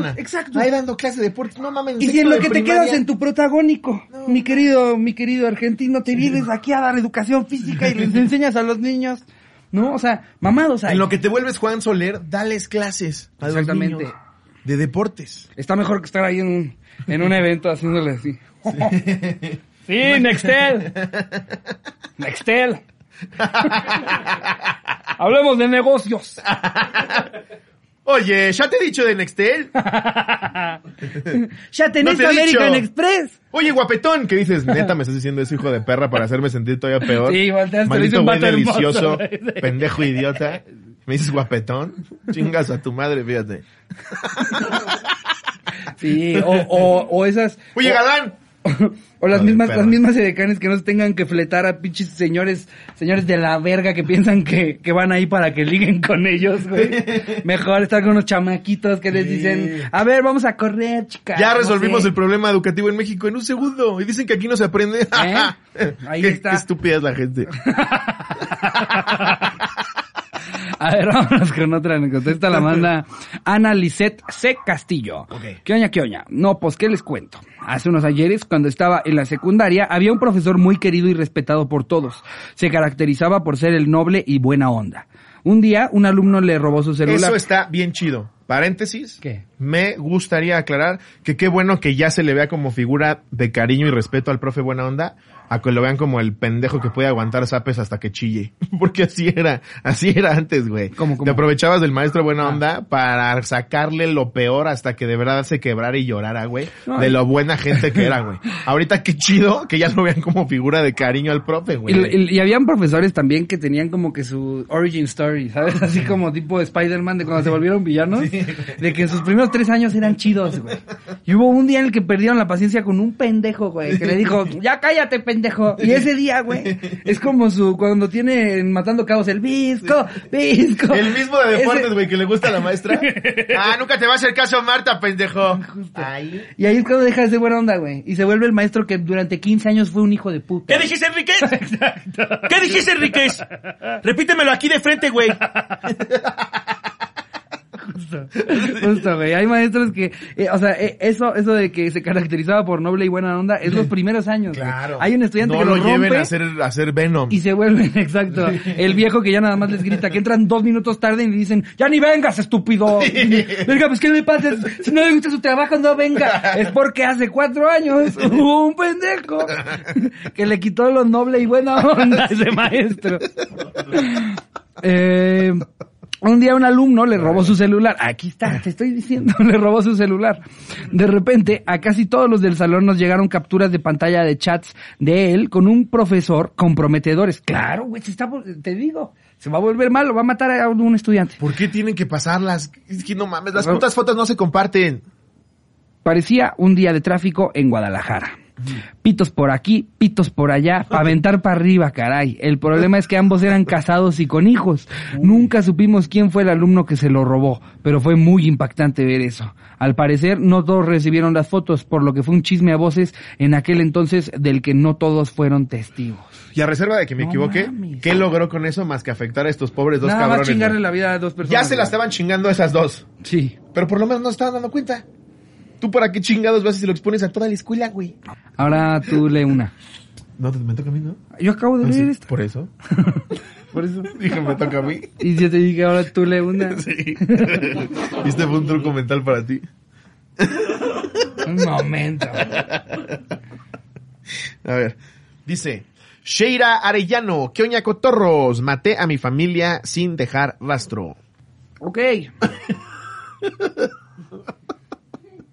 S2: güey.
S1: Exacto. Exacto.
S2: Ahí dando clase de deporte. No mamen.
S1: Y si en lo que te
S2: primaria.
S1: quedas en tu protagónico, mi querido, mi querido argentino, te vienes aquí a dar educación física y les enseñas a los niños, ¿no? O sea, mamados ahí.
S2: En lo que te vuelves Juan Soler, dales clases. A los
S1: Exactamente.
S2: niños de deportes.
S1: Está mejor que estar ahí en un, en un evento haciéndole así. Sí, Nextel. Nextel. Hablemos de negocios.
S2: Oye, ¿ya te he dicho de Nextel?
S1: Ya tenés
S2: No te
S1: American
S2: dicho.
S1: Express.
S2: Oye, guapetón, ¿qué dices? Neta, me estás diciendo eso, hijo de perra, para hacerme sentir todavía peor.
S1: Sí, volteaste,
S2: Maldito güey delicioso, pendejo idiota. Me dices guapetón. Chingas a tu madre, fíjate.
S1: Sí, o, o, o esas.
S2: Oye,
S1: o-
S2: galán.
S1: O las mismas, las mismas edecanes que no se tengan que fletar a pinches señores, señores de la verga que piensan que, que van ahí para que liguen con ellos, güey. Mejor estar con unos chamaquitos que les
S2: Sí.
S1: dicen, a ver, vamos a correr, chicas.
S2: Ya
S1: no
S2: resolvimos
S1: sé".
S2: el problema educativo en México en un segundo. Y dicen que aquí no se aprende.
S1: ¿Eh? Ahí
S2: qué,
S1: está.
S2: qué estúpida es la gente.
S1: A ver, vámonos con otra anécdota. Esta la manda Ana Lisette C. Castillo.
S2: Ok.
S1: ¿Qué oña, qué oña? No, pues, ¿qué les cuento? Hace unos ayeres, cuando estaba en la secundaria, había un profesor muy querido y respetado por todos. Se caracterizaba por ser el noble y buena onda. Un día, un alumno le robó su celular.
S2: Eso está bien chido. Paréntesis.
S1: ¿Qué?
S2: Me gustaría aclarar que qué bueno que ya se le vea como figura de cariño y respeto al profe buena onda, a que lo vean como el pendejo que puede aguantar zapes hasta que chille. Porque así era, así era antes, güey.
S1: ¿Cómo, cómo?
S2: Te aprovechabas del maestro buena
S1: Ah.
S2: onda para sacarle lo peor hasta que de verdad se quebrara y llorara, güey. De lo buena gente que era, güey. Ahorita qué chido que ya lo vean como figura de cariño al profe, güey.
S1: Y, y- y habían profesores también que tenían como que su origin story, ¿sabes? Así como tipo Spider-Man de cuando se volvieron villanos. De que en sus primeros tres años eran chidos, güey. Y hubo un día en el que perdieron la paciencia con un pendejo, güey, que le dijo, ya cállate, pendejo. Pendejo. Y ese día, güey, es como su, cuando tiene Matando Cabos el visco, visco.
S2: El mismo de deportes,
S1: Ese-
S2: güey, que le gusta a la maestra. ah, nunca te va a hacer caso Marta, pendejo. Ahí.
S1: Y ahí es cuando deja de ser buena onda, güey. Y se vuelve el maestro que durante 15 años fue un hijo de puta.
S3: ¿Qué dijiste, Enriquez? ¿Qué dijiste, Enriquez? Repítemelo aquí de frente, güey.
S1: Justo, güey. Hay maestros que, eh, o sea, eh, eso, eso de que se caracterizaba por noble y buena onda es los primeros años.
S2: Claro.
S1: Hay un estudiante
S2: no
S1: que
S2: lo
S1: lo
S2: lleven
S1: rompe
S2: a hacer, a hacer Venom.
S1: y se vuelven, exacto, el viejo que ya nada más les grita que entran dos minutos tarde y le dicen, ya ni vengas, estúpido. Venga, pues ¿qué le pasa? Si no le gusta su trabajo, no venga. Es porque hace cuatro años hubo un pendejo que le quitó lo noble y buena onda a ese maestro. Eh, un día un alumno le robó su celular. Aquí está, te estoy diciendo, le robó su celular. De repente, a casi todos los del salón nos llegaron capturas de pantalla de chats de él con un profesor comprometedores. Claro, güey, se está, vol- te digo, se va a volver malo, va a matar a un estudiante.
S2: ¿Por qué tienen que pasarlas? Es que no mames, las putas fotos no se comparten.
S1: Parecía un día de tráfico en Guadalajara. Pitos por aquí, pitos por allá, aventar para arriba, caray. El problema es que ambos eran casados y con hijos. Nunca supimos quién fue el alumno que se lo robó, pero fue muy impactante ver eso. Al parecer, no todos recibieron las fotos, por lo que fue un chisme a voces en aquel entonces del que no todos fueron testigos.
S2: Y a reserva de que me
S1: No
S2: equivoque,
S1: mames.
S2: ¿qué logró con eso más que afectar a estos pobres dos
S1: Nada más
S2: cabrones?
S1: chingarle
S2: güey?
S1: la vida a dos personas.
S2: Ya se la estaban chingando esas dos.
S1: Sí.
S2: Pero por lo menos no se estaban dando cuenta. ¿Tú para qué chingados vas y se lo expones a toda la escuela, güey?
S1: Ahora tú lee una.
S2: No, te- me toca a mí, ¿no?
S1: Yo acabo de
S2: Ah,
S1: leer
S2: sí,
S1: esta.
S2: Por eso.
S1: Por eso.
S2: Dije, me toca a mí.
S1: Y yo te dije, ahora tú lee una.
S2: Sí. Este fue un truco mental para ti.
S1: Un momento.
S2: A ver, dice, Sheira Arellano, ¿qué oña cotorros? Maté a mi familia sin dejar rastro.
S1: Ok.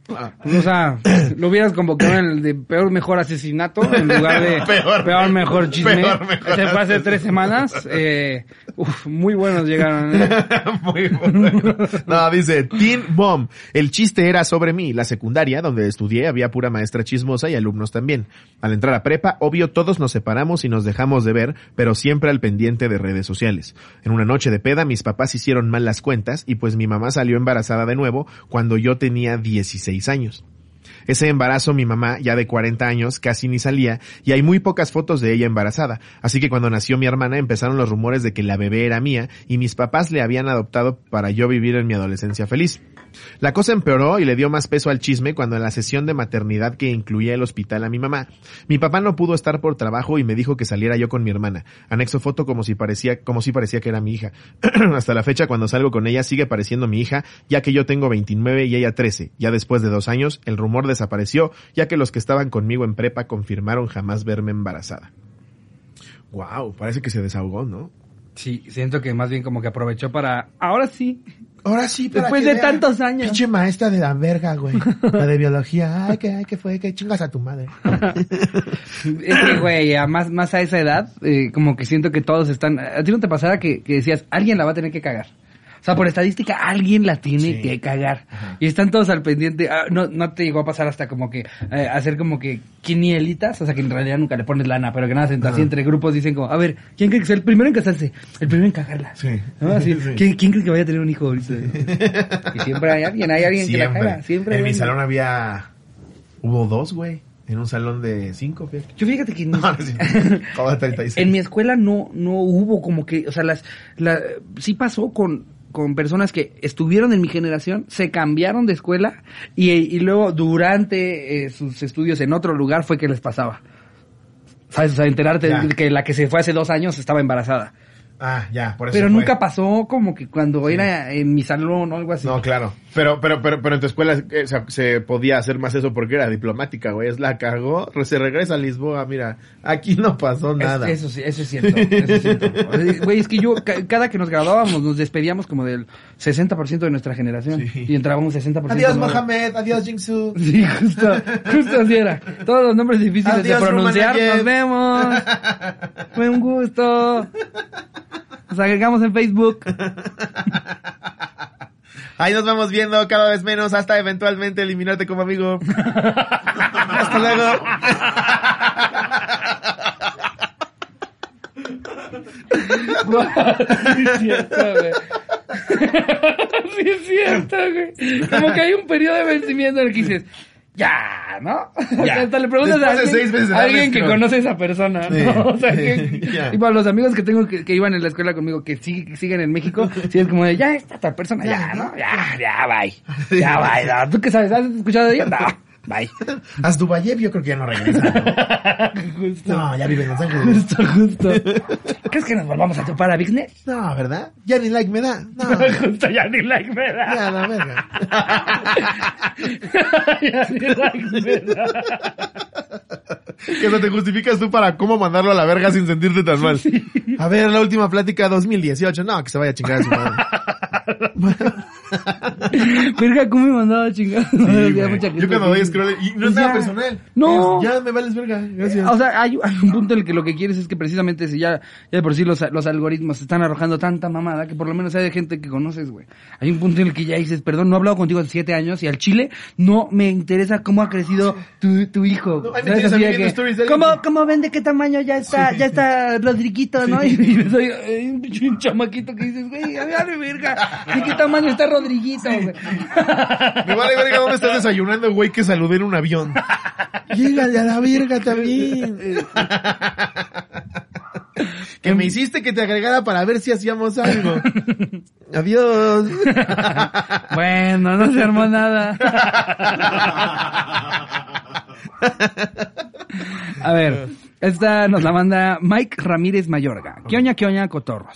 S1: O sea, lo hubieras convocado en el de peor mejor asesinato en lugar de
S2: Peor-
S1: peor, mejor chisme.
S2: peor mejor
S1: Se fue hace tres semanas. Eh, uf, muy buenos llegaron. ¿eh?
S2: Muy bueno. No, dice, Teen Bomb. El chiste era sobre mí. La secundaria, donde estudié, había pura maestra chismosa y alumnos también. Al entrar a prepa, obvio, todos nos separamos y nos dejamos de ver, pero siempre al pendiente de redes sociales. En una noche de peda, mis papás hicieron mal las cuentas y pues mi mamá salió embarazada de nuevo cuando yo tenía 16 años. Ese embarazo mi mamá, ya de 40 años, casi ni salía y hay muy pocas fotos de ella embarazada. Así que cuando nació mi hermana empezaron los rumores de que la bebé era mía y mis papás le habían adoptado para yo vivir en mi adolescencia feliz. La cosa empeoró y le dio más peso al chisme cuando en la sesión de maternidad que incluía el hospital a mi mamá, mi papá no pudo estar por trabajo y me dijo que saliera yo con mi hermana. Anexo foto como si parecía, como si parecía que era mi hija. Hasta la fecha cuando salgo con ella sigue pareciendo mi hija, ya que yo tengo 29 y ella 13. Ya después de dos años, el rumor desapareció, ya que los que estaban conmigo en prepa confirmaron jamás verme embarazada. Wow, parece que se desahogó, ¿no?
S1: Sí, siento que más bien como que aprovechó para... Ahora sí.
S2: Ahora sí, para
S1: Después
S2: que
S1: de tantos años.
S2: Pinche maestra de la verga, güey. La de biología. Ay, que, ay, que fue, que chingas a tu madre.
S1: Es que, güey, a más, más a esa edad, eh, como que siento que todos están... ¿A ti no te pasara que, que decías, alguien la va a tener que cagar? O sea, por estadística, alguien la tiene
S2: Sí.
S1: que cagar. Y están todos al pendiente. Ah, no, no te llegó a pasar hasta como que eh, hacer como que quinielitas, o sea, que en realidad nunca le pones lana, pero que nada, así
S2: Ajá.
S1: entre grupos dicen como, a ver, ¿quién cree que sea el primero en casarse? El primero en cagarla.
S2: Sí.
S1: ¿No? Así,
S2: Sí.
S1: ¿quién, quién cree que vaya a tener un hijo ahorita? y siempre hay alguien, hay alguien que la caga. Siempre hay
S2: en mi salón había... Hubo dos, güey. En un salón de cinco, fíjate.
S1: Yo fíjate que no,
S2: No, no es cierto. Como de 36.
S1: en mi escuela no, no hubo como que, o sea, las, la, sí pasó con, con personas que estuvieron en mi generación, se cambiaron de escuela y, y luego durante eh, sus estudios en otro lugar fue que les pasaba. ¿Sabes? O sea, enterarte
S2: Ya.
S1: de que la que se fue hace dos años estaba embarazada.
S2: Ah, ya, por eso
S1: Pero
S2: fue.
S1: nunca pasó como que cuando
S2: Sí.
S1: era en mi salón o algo así.
S2: No, claro. Pero, pero, pero, pero en tu escuela eh, se, se podía hacer más eso porque era diplomática, güey. Es la cagó, se regresa a Lisboa, mira, aquí no pasó
S1: Es-
S2: nada.
S1: eso sí, eso es cierto. Eso es cierto. Güey, es que yo, ca- cada que nos graduábamos, nos despedíamos como del 60% de nuestra generación.
S2: Sí.
S1: Y entrábamos 60%
S2: Adiós,
S1: nuevo.
S2: Mohamed, adiós, Jingsu.
S1: Sí, justo, justo así era. Todos los nombres difíciles
S2: Adiós,
S1: de pronunciar.
S2: Rumanayev.
S1: Nos vemos. Fue un gusto. Nos agregamos en Facebook.
S2: Ahí nos vamos viendo cada vez menos hasta eventualmente eliminarte como amigo. hasta luego.
S1: No, es cierto, güey. Sí es cierto, güey. Como que hay un periodo de vencimiento en el que dices, ya, ¿no?
S2: Ya.
S1: Hasta le preguntas a
S2: Después
S1: alguien,
S2: seis
S1: a que conoce a esa persona, ¿no?
S2: Sí.
S1: O sea, que,
S2: Ya.
S1: y para los amigos que tengo que, que iban en la escuela conmigo, que, sí- que siguen en México, sí es como de, ya está tal persona, ya, ¿no? Ya, ya, bye. Ya, bye. no. ¿Tú qué sabes? ¿Has escuchado de ella? No, bye.
S2: Haz Dubayev, yo creo que ya no regresa. ¿no?
S1: Justo.
S2: No, ya vive en Los Ángeles.
S1: Justo, justo. ¿Crees que nos volvamos a topar a Business?
S2: No, ¿verdad? Ya ni like me da. No,
S1: Justo ya ni like me da.
S2: ya la verga.
S1: ya ni like me da.
S2: Que no te justificas tú para cómo mandarlo a la verga sin sentirte tan mal. A ver, la última plática 2018. No, que se vaya a chingar a su madre.
S1: Verga, ¿cómo me mandaba?
S2: Sí,
S1: mucha
S2: Yo cuando doy
S1: que-
S2: scroll y no es nada personal.
S1: No.
S2: Es, ya me vales verga. Gracias.
S1: O sea, hay, hay un punto en el que lo que quieres es que precisamente si ya, ya de por sí los, los algoritmos están arrojando tanta mamada que por lo menos hay de gente que conoces, güey. Hay un punto en el que ya dices, perdón, no he hablado contigo hace siete años y al chile no me interesa cómo ha crecido tu, tu hijo.
S2: No,
S1: ¿Sabes? Así
S2: a
S1: que,
S2: stories
S1: ¿cómo, ¿Cómo ven de qué tamaño ya está, ya está Rodriguito, no? Y, y soy un, chamaquito que dices, güey, a ver, verga, ¿de qué tamaño está Rodriguito, güey?
S2: Me vale verga dónde estás desayunando, güey, que saludé en un avión. Llégale a la verga también. que me hiciste que te agregara para ver si hacíamos algo. Adiós.
S1: Bueno, no se armó nada. A ver, esta nos la manda Mike Ramírez Mayorga. Quioña, quioña, cotorros.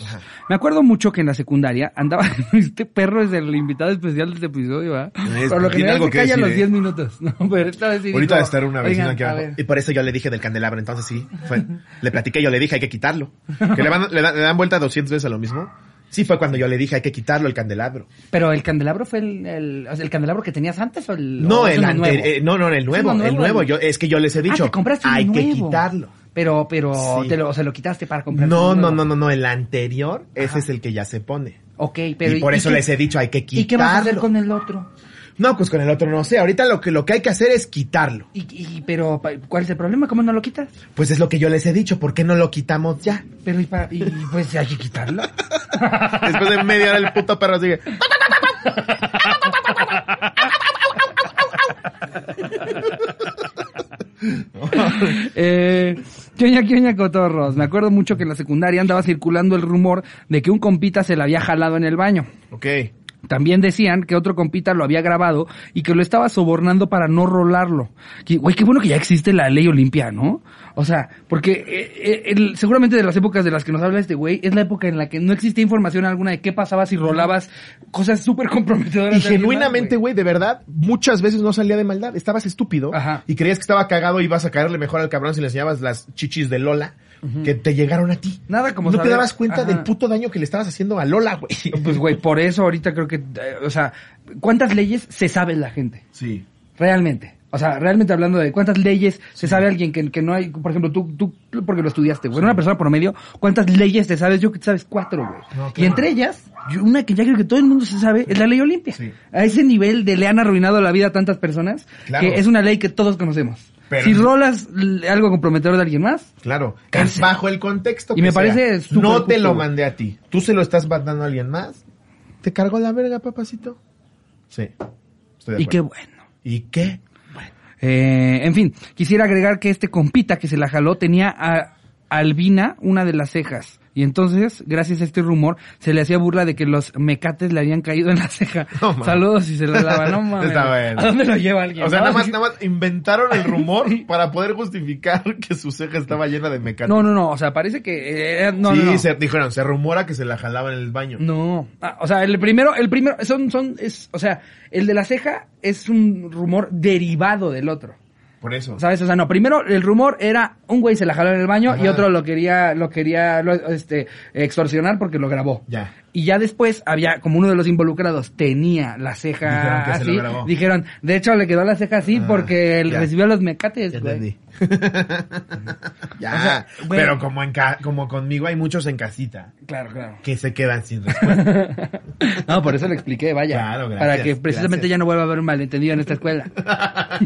S1: Me acuerdo mucho que en la secundaria andaba... Este perro es el invitado especial de este episodio.
S2: Es-
S1: Por lo general
S2: algo
S1: se
S2: que
S1: calla a los
S2: ¿eh?
S1: 10 minutos. No, pero esta vez sí
S2: Ahorita
S1: dijo,
S2: va a estar una vecina
S1: "Oigan,
S2: aquí
S1: a
S2: abajo.
S1: ver".
S2: Y por eso yo le dije del candelabro, entonces sí. Fue, le platiqué, yo le dije hay que quitarlo. Que le, van- le dan, le dan vuelta 200 veces a lo mismo. Sí fue cuando yo le dije hay que quitarlo el candelabro.
S1: Pero el candelabro fue el, el, el candelabro que tenías antes o el...
S2: No,
S1: o
S2: el
S1: uno
S2: ante-
S1: nuevo?
S2: eh, no, no, el nuevo, el
S1: nuevo, el-
S2: Yo, es que yo les he dicho,
S1: ah, te
S2: hay que
S1: nuevo.
S2: quitarlo.
S1: Pero, pero,
S2: Sí.
S1: te lo, o sea, lo quitaste para comprar
S2: No, no, no, no, no, el anterior, ese es el que ya se pone.
S1: Ok, pero...
S2: y por eso
S1: qué-
S2: les he dicho, hay que
S1: ¿Y
S2: quitarlo.
S1: qué vas a hacer con el otro?
S2: No, pues con el otro no sé. Ahorita lo que, lo que hay que hacer es quitarlo.
S1: Y, y, pero, ¿cuál es el problema? ¿Cómo no lo quitas?
S2: Pues es lo que yo les he dicho. ¿Por qué no lo quitamos ya?
S1: Pero, y, pa- y pues hay que quitarlo.
S2: Después de media hora el puto perro sigue.
S1: eh, Quioña, quioña, cotorros. Me acuerdo mucho que en la secundaria andaba circulando el rumor de que un compita se la había jalado en el baño.
S2: Ok.
S1: También decían que otro compita lo había grabado y que lo estaba sobornando para no rolarlo. Que, Güey, qué bueno que ya existe la ley Olimpia, ¿no? O sea, porque eh, eh, el- seguramente de las épocas de las que nos habla este güey, es la época en la que no existía información alguna de qué pasaba si rolabas cosas súper comprometedoras.
S2: Y genuinamente, güey, de verdad, muchas veces no salía de maldad. Estabas estúpido.
S1: Ajá.
S2: Y creías que estaba cagado y ibas a caerle mejor al cabrón si le enseñabas las chichis de Lola que te llegaron a ti.
S1: Nada como
S2: No
S1: saber-
S2: te dabas cuenta
S1: Ajá.
S2: del puto daño que le estabas haciendo a Lola, güey.
S1: Pues, güey, por eso ahorita creo que, eh, o sea, ¿cuántas leyes se sabe la gente?
S2: Sí.
S1: Realmente. O sea, realmente hablando de cuántas leyes se sabe alguien que, que no hay, por ejemplo, tú, tú, porque lo estudiaste, güey, una persona promedio, ¿cuántas leyes te sabes? Yo que te sabes cuatro, güey.
S2: No,
S1: Y entre ellas, yo- una que ya creo que todo el mundo se sabe, es la ley Olimpia.
S2: Sí.
S1: A ese nivel de le han arruinado la vida a tantas personas,
S2: Claro.
S1: que es una ley que todos conocemos.
S2: Pero-
S1: si rolas algo comprometedor de alguien más,
S2: Claro.
S1: Cárcel.
S2: Bajo el contexto
S1: Y
S2: que
S1: me
S2: sea.
S1: parece súper
S2: No te
S1: justo,
S2: lo mandé a ti. Tú se lo estás mandando a alguien más. ¿Te cargó la verga, papacito? Sí. Estoy de
S1: y qué bueno.
S2: ¿Y qué?
S1: Eh, en fin, quisiera agregar que este compita que se la jaló tenía a albina una de las cejas. Y entonces, gracias a este rumor, se le hacía burla de que los mecates le habían caído en la ceja.
S2: No.
S1: Saludos y se la lava, no mames.
S2: Está bueno.
S1: ¿A dónde lo lleva alguien?
S2: O sea, nada más, nada más inventaron el rumor para poder justificar que su ceja estaba llena de mecánicos.
S1: No, no, no, o sea, parece que... eh, no,
S2: sí,
S1: no.
S2: Se, dijeron, se rumora que se la jalaba en el baño.
S1: No, Ah, o sea, el primero, el primero, son, son, es, o sea, el de la ceja es un rumor derivado del otro.
S2: Por eso.
S1: ¿Sabes? O sea, no, primero el rumor era un güey se la jaló en el baño y otro lo quería, lo quería, lo- este, extorsionar porque lo grabó.
S2: Ya.
S1: Y ya después había, como uno de los involucrados tenía la ceja
S2: Dijeron que se lo
S1: así,
S2: grabó.
S1: dijeron, de hecho le quedó la ceja así
S2: Ah,
S1: porque él recibió los mecates,
S2: Ya
S1: güey.
S2: entendí. ya,
S1: O sea,
S2: pero como en ca- como conmigo hay muchos en casita
S1: Claro, claro.
S2: que se quedan sin respuesta.
S1: No, por eso le expliqué, vaya.
S2: Claro, gracias,
S1: para que precisamente
S2: gracias.
S1: ya no vuelva a haber un malentendido en esta escuela.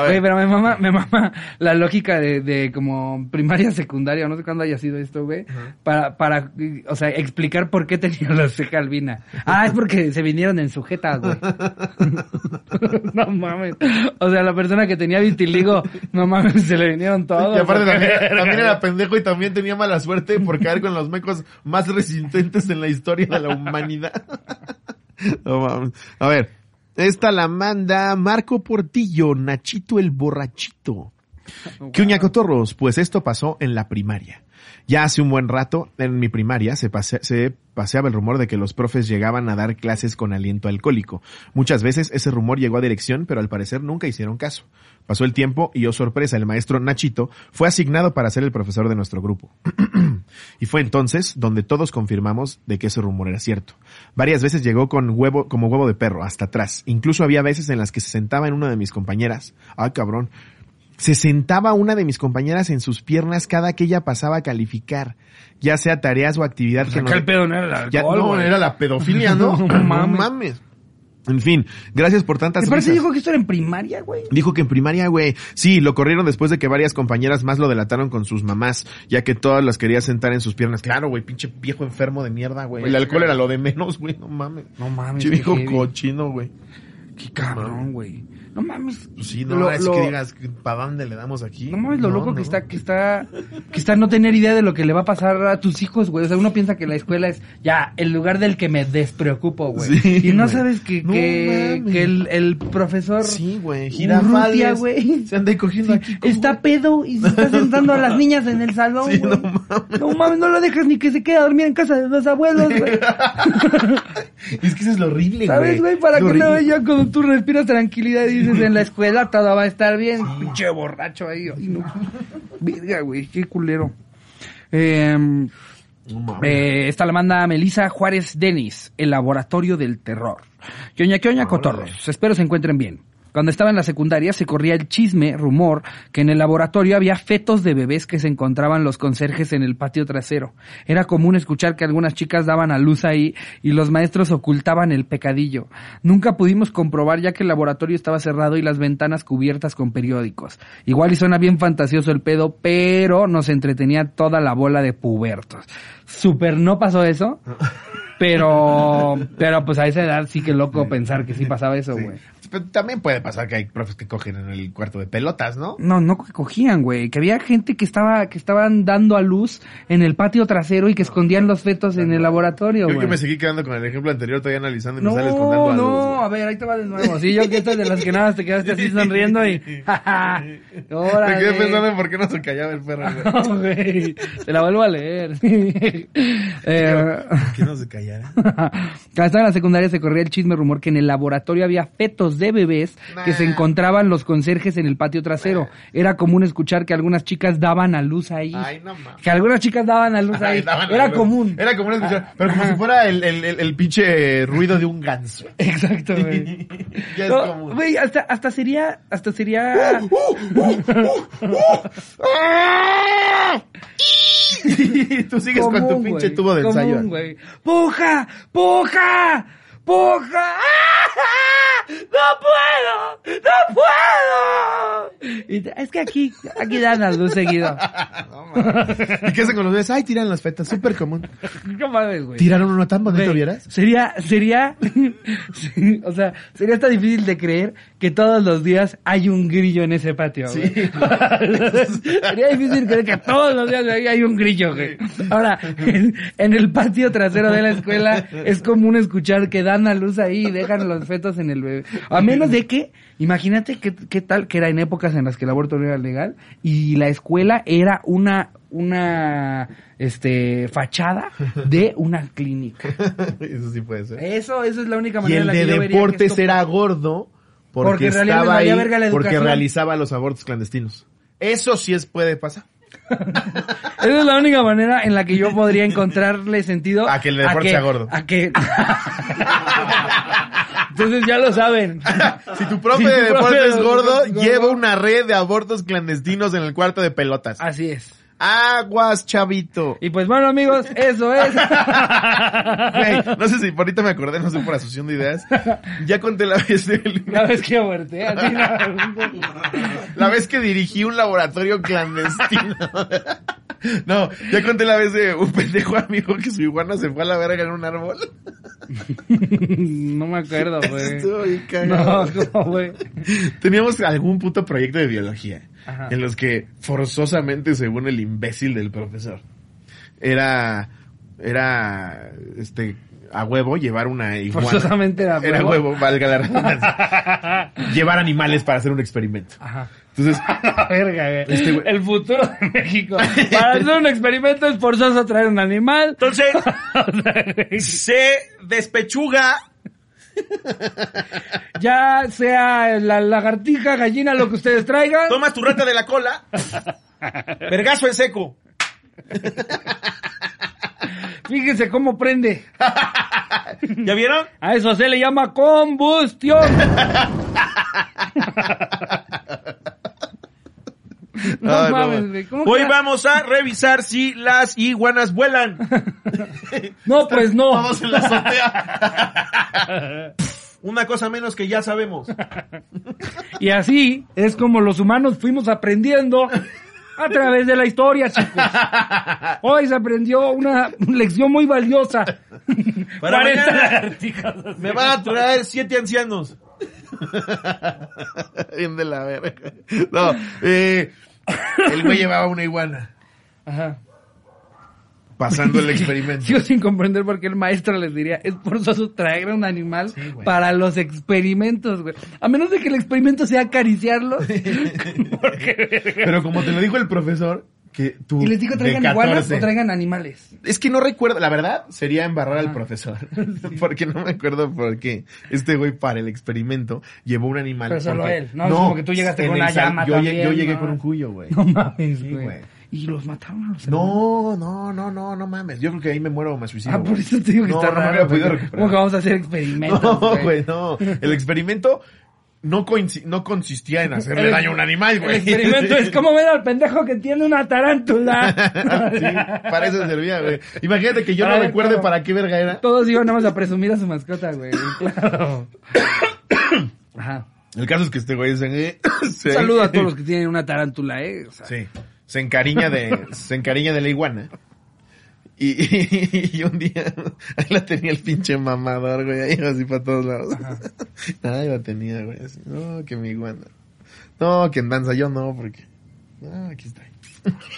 S1: Oye, pero me mama, me mama la lógica de, de como primaria, secundaria, no sé cuándo haya sido esto, güey. Para, para, o sea, explicar por qué tenía la ceja albina. Ah, es porque se vinieron en sujetas, güey. no mames. O sea, la persona que tenía vitiligo, no mames, se le vinieron todos.
S2: Y aparte también, también era pendejo y también tenía mala suerte por caer con los mecos más resistentes en la historia de la humanidad. No mames. A ver, esta la manda Marco Portillo, Nachito el borrachito. ¿Qué uña cotorros? Pues esto pasó en la primaria. Ya hace un buen rato, en mi primaria, se, pase- se paseaba el rumor de que los profes llegaban a dar clases con aliento alcohólico. Muchas veces ese rumor llegó a dirección, pero al parecer nunca hicieron caso. Pasó el tiempo y, oh sorpresa, el maestro Nachito fue asignado para ser el profesor de nuestro grupo. y fue entonces donde todos confirmamos de que ese rumor era cierto. Varias veces llegó con huevo, como huevo de perro, hasta atrás. Incluso había veces en las que se sentaba en una de mis compañeras. Ah, cabrón. Se sentaba una de mis compañeras en sus piernas cada que ella pasaba a calificar, ya sea tareas o actividad
S1: Pues
S2: que
S1: acá el pedo no era el
S2: ya,
S1: alcohol,
S2: no,
S1: güey.
S2: era la pedofilia, ¿no?
S1: No
S2: no
S1: mames.
S2: mames. En fin, gracias por tantas
S1: ¿Te parece
S2: risas.
S1: dijo que esto era en primaria, güey?
S2: Dijo que en primaria, güey. Sí, lo corrieron después de que varias compañeras más lo delataron con sus mamás, ya que todas las quería sentar en sus piernas. Claro, güey, pinche viejo enfermo de mierda, güey. El alcohol era lo de menos, güey, no mames.
S1: No mames.
S2: Pinche viejo cochino, güey.
S1: Qué cabrón, güey. No mames.
S2: Pues sí, no,
S1: Lo-
S2: sí
S1: lo-
S2: que digas, ¿para dónde le damos aquí?
S1: No mames lo
S2: No,
S1: loco
S2: no.
S1: que está, que está, que está no tener idea de lo que le va a pasar a tus hijos, güey. O sea, uno piensa que la escuela es ya el lugar del que me despreocupo, güey.
S2: Sí,
S1: y no
S2: güey.
S1: sabes que, que, el, el profesor
S2: Sí, güey,
S1: güey.
S2: Se anda cogiendo aquí. como-
S1: está pedo y se está sentando a las niñas en el salón,
S2: Sí,
S1: güey.
S2: no mames.
S1: No mames, no lo dejas ni que se quede a dormir en casa de los abuelos, güey.
S2: es que eso es lo horrible, güey.
S1: ¿Sabes, güey? Para
S2: Es
S1: que
S2: lo
S1: no ya cuando tú respiras tranquilidad y dices en la escuela todo va a estar bien. Pinche borracho ahí. Ay, no. Verga, güey, qué culero. Eh, eh, esta la manda Melisa Juárez Denis, el laboratorio del terror. Que oña, que oña,
S2: Órale.
S1: cotorros. Espero se encuentren bien. Cuando estaba en la secundaria se corría el chisme, rumor, que en el laboratorio había fetos de bebés que se encontraban los conserjes en el patio trasero. Era común escuchar que algunas chicas daban a luz ahí y los maestros ocultaban el pecadillo. Nunca pudimos comprobar ya que el laboratorio estaba cerrado y las ventanas cubiertas con periódicos. Igual y suena bien fantasioso el pedo, pero nos entretenía toda la bola de pubertos. Super no pasó eso. Pero, pero pues a esa edad sí que loco pensar que sí pasaba eso, güey.
S2: También puede pasar que hay profes que cogen en el cuarto de pelotas, ¿no?
S1: No, no que cogían, güey. Que había gente que estaba, que estaban dando a luz en el patio trasero y que escondían los fetos en el laboratorio,
S2: Yo,
S1: güey.
S2: yo me seguí quedando con el ejemplo anterior, todavía analizando y
S1: No,
S2: me sales con dando a luz,
S1: no,
S2: güey.
S1: a ver, ahí te va de nuevo. Sí, yo que estoy de las que nada te quedaste así sonriendo y...
S2: Me quedé pensando en por qué no se callaba el perro, güey.
S1: Güey. Te la vuelvo a leer. eh,
S2: ¿Por qué no se callara?
S1: Cuando estaba en la secundaria se corría el chisme rumor que en el laboratorio había fetos de bebés que se encontraban los conserjes en el patio trasero. Era común escuchar que algunas chicas daban a luz ahí.
S2: Ay, no mames.
S1: Que algunas chicas daban a luz ahí. Era común.
S2: Era común escuchar, pero como si fuera el, el, el, el pinche ruido de un ganso.
S1: Exacto, güey.
S2: ya es
S1: No,
S2: común.
S1: Güey, hasta, hasta sería, hasta sería...
S2: Y tú sigues con tu pinche
S1: güey,
S2: tubo de
S1: común,
S2: ensayo.
S1: ¡Puja! ¡Puja! ¡Puja! ¡Ah! 他不爱了他不爱了。Es que aquí, aquí dan a luz seguido.
S2: No, mames. ¿Y qué hacen con los bebés? Ay, tiran las fetas, súper común.
S1: ¿Qué mames, güey?
S2: ¿Tiraron uno tan bonito,
S1: Güey,
S2: vieras?
S1: Sería, sería, sí, o sea, sería hasta difícil de creer que todos los días hay un grillo en ese patio, güey. sería difícil creer que todos los días ahí hay un grillo, güey. Ahora, en, en el patio trasero de la escuela es común escuchar que dan a luz ahí y dejan los fetos en el bebé. A menos de que, imagínate qué, qué tal que era en épocas en las que el aborto no era legal y la escuela era una, una, este, fachada de una clínica.
S2: Eso sí puede ser.
S1: Eso, eso es la única
S2: Y
S1: manera
S2: el
S1: en la que
S2: de
S1: yo
S2: deportes era gordo porque, estaba ahí porque realizaba los abortos clandestinos. Eso sí es puede pasar.
S1: Esa es la única manera en la que yo podría encontrarle sentido.
S2: A que el deporte sea gordo.
S1: A que... Entonces ya lo saben.
S2: Si tu profe
S1: Si
S2: de deporte
S1: de
S2: es gordo,
S1: deporte es gordo.
S2: lleva una red de abortos clandestinos en el cuarto de pelotas.
S1: Así es.
S2: Aguas, chavito.
S1: Y pues bueno, amigos, eso es.
S2: Güey, no sé si por ahorita me acordé, no sé por asociación de ideas. Ya conté la vez del-
S1: La vez que aborté, así, ¿no?
S2: la vez que dirigí un laboratorio clandestino. No, ya conté la vez de un pendejo amigo que su iguana se fue a la verga en un árbol.
S1: No me acuerdo, güey.
S2: Estuvo bien
S1: No,
S2: cagado.
S1: ¿cómo, güey?
S2: Teníamos algún puto proyecto de biología
S1: Ajá.
S2: en los que forzosamente, según el imbécil del profesor, era, era, este, a huevo llevar una iguana.
S1: Forzosamente era
S2: Era
S1: huevo.
S2: huevo, valga la redundancia. llevar animales para hacer un experimento.
S1: Ajá.
S2: Entonces,
S1: La verga, güey.
S2: Este güey-
S1: El futuro de México. Para hacer un experimento es forzoso traer un animal.
S3: Entonces, se despechuga.
S1: Ya sea la lagartija, gallina, lo que ustedes traigan.
S3: Tomas tu rata de la cola. Vergazo en seco.
S1: Fíjense cómo prende.
S3: ¿Ya vieron?
S1: A eso se le llama combustión. No
S2: Ay, no,
S1: mames,
S2: güey.
S1: güey. ¿Cómo
S3: Hoy
S1: que-
S3: vamos a revisar si las iguanas vuelan.
S1: No, pues no.
S2: Vamos en la azotea.
S3: Una cosa menos que ya sabemos.
S1: Y así es como los humanos fuimos aprendiendo a través de la historia, chicos. Hoy se aprendió una lección muy valiosa.
S3: Para
S1: 40
S3: mañana
S1: lagartijas.
S3: me van a traer siete ancianos.
S2: Bien de la verga. No, eh, el güey llevaba una iguana
S1: Ajá.
S2: pasando el experimento.
S1: Sigo sin comprender por qué el maestro les diría, es forzoso traer un animal
S2: güey.
S1: para los experimentos, güey. A menos de que el experimento sea acariciarlos. Porque-
S2: Pero como te lo dijo el profesor, que tú
S1: y les digo, traigan iguanas
S2: 14.
S1: o traigan animales.
S2: Es que no recuerdo, la verdad, sería embarrar al
S1: Ajá.
S2: profesor. Porque no me acuerdo por qué este güey para el experimento llevó un animal.
S1: Pero solo
S2: porque-
S1: él, no es como que tú llegaste con una llama
S2: yo, llegué- yo llegué
S1: ¿no?
S2: con un cuyo, güey.
S1: No mames,
S2: Sí,
S1: güey.
S2: güey.
S1: Y los mataron a los
S2: No, no, no, no, no mames. Yo creo que ahí me muero o me suicido.
S1: Ah, por eso te digo que
S2: no,
S1: está
S2: no me
S1: raro.
S2: había podido recuperar.
S1: ¿Cómo que vamos a hacer experimentos?
S2: No, güey, no. El experimento no, no consistía en hacerle
S1: El-
S2: daño a un animal,
S1: El
S2: güey.
S1: experimento es como ver al pendejo que tiene una tarántula.
S2: sí, para eso servía, güey. Imagínate que yo no
S1: ver,
S2: recuerde para qué verga era.
S1: Todos iban nada más a presumir a su mascota, güey. Claro. Ajá.
S2: El caso es que este güey se... se-
S1: Un saludo a todos los que tienen una tarántula, eh. O sea,
S2: Sí. Se encariña de, se encariña de la iguana. Y, y, y un día, ahí la tenía el pinche mamador, güey, ahí así para todos lados. Ahí la tenía, güey, así, no, que mi iguana. No, que en danza yo no, porque, no, aquí está.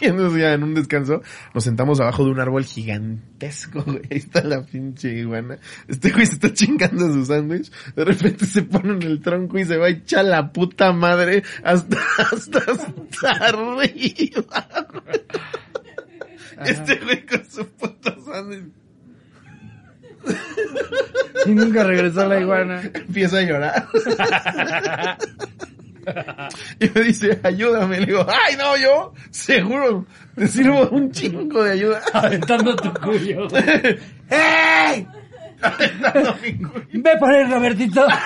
S2: Y entonces ya en un descanso nos sentamos abajo de un árbol gigantesco, güey. Ahí está la pinche iguana. Este güey se está chingando su sándwich. De repente se pone en el tronco y se va a echar la puta madre hasta, hasta, hasta arriba. güey. Este güey con su puto sándwich
S1: Y nunca regresó la iguana.
S2: empieza a llorar. Y me dice, ayúdame. Le digo, ay, no, yo, seguro, te sirvo un chingo de ayuda.
S1: Aventando tu cuyo.
S2: ¡Ey! Aventando mi.
S1: Ve por él, Robertito.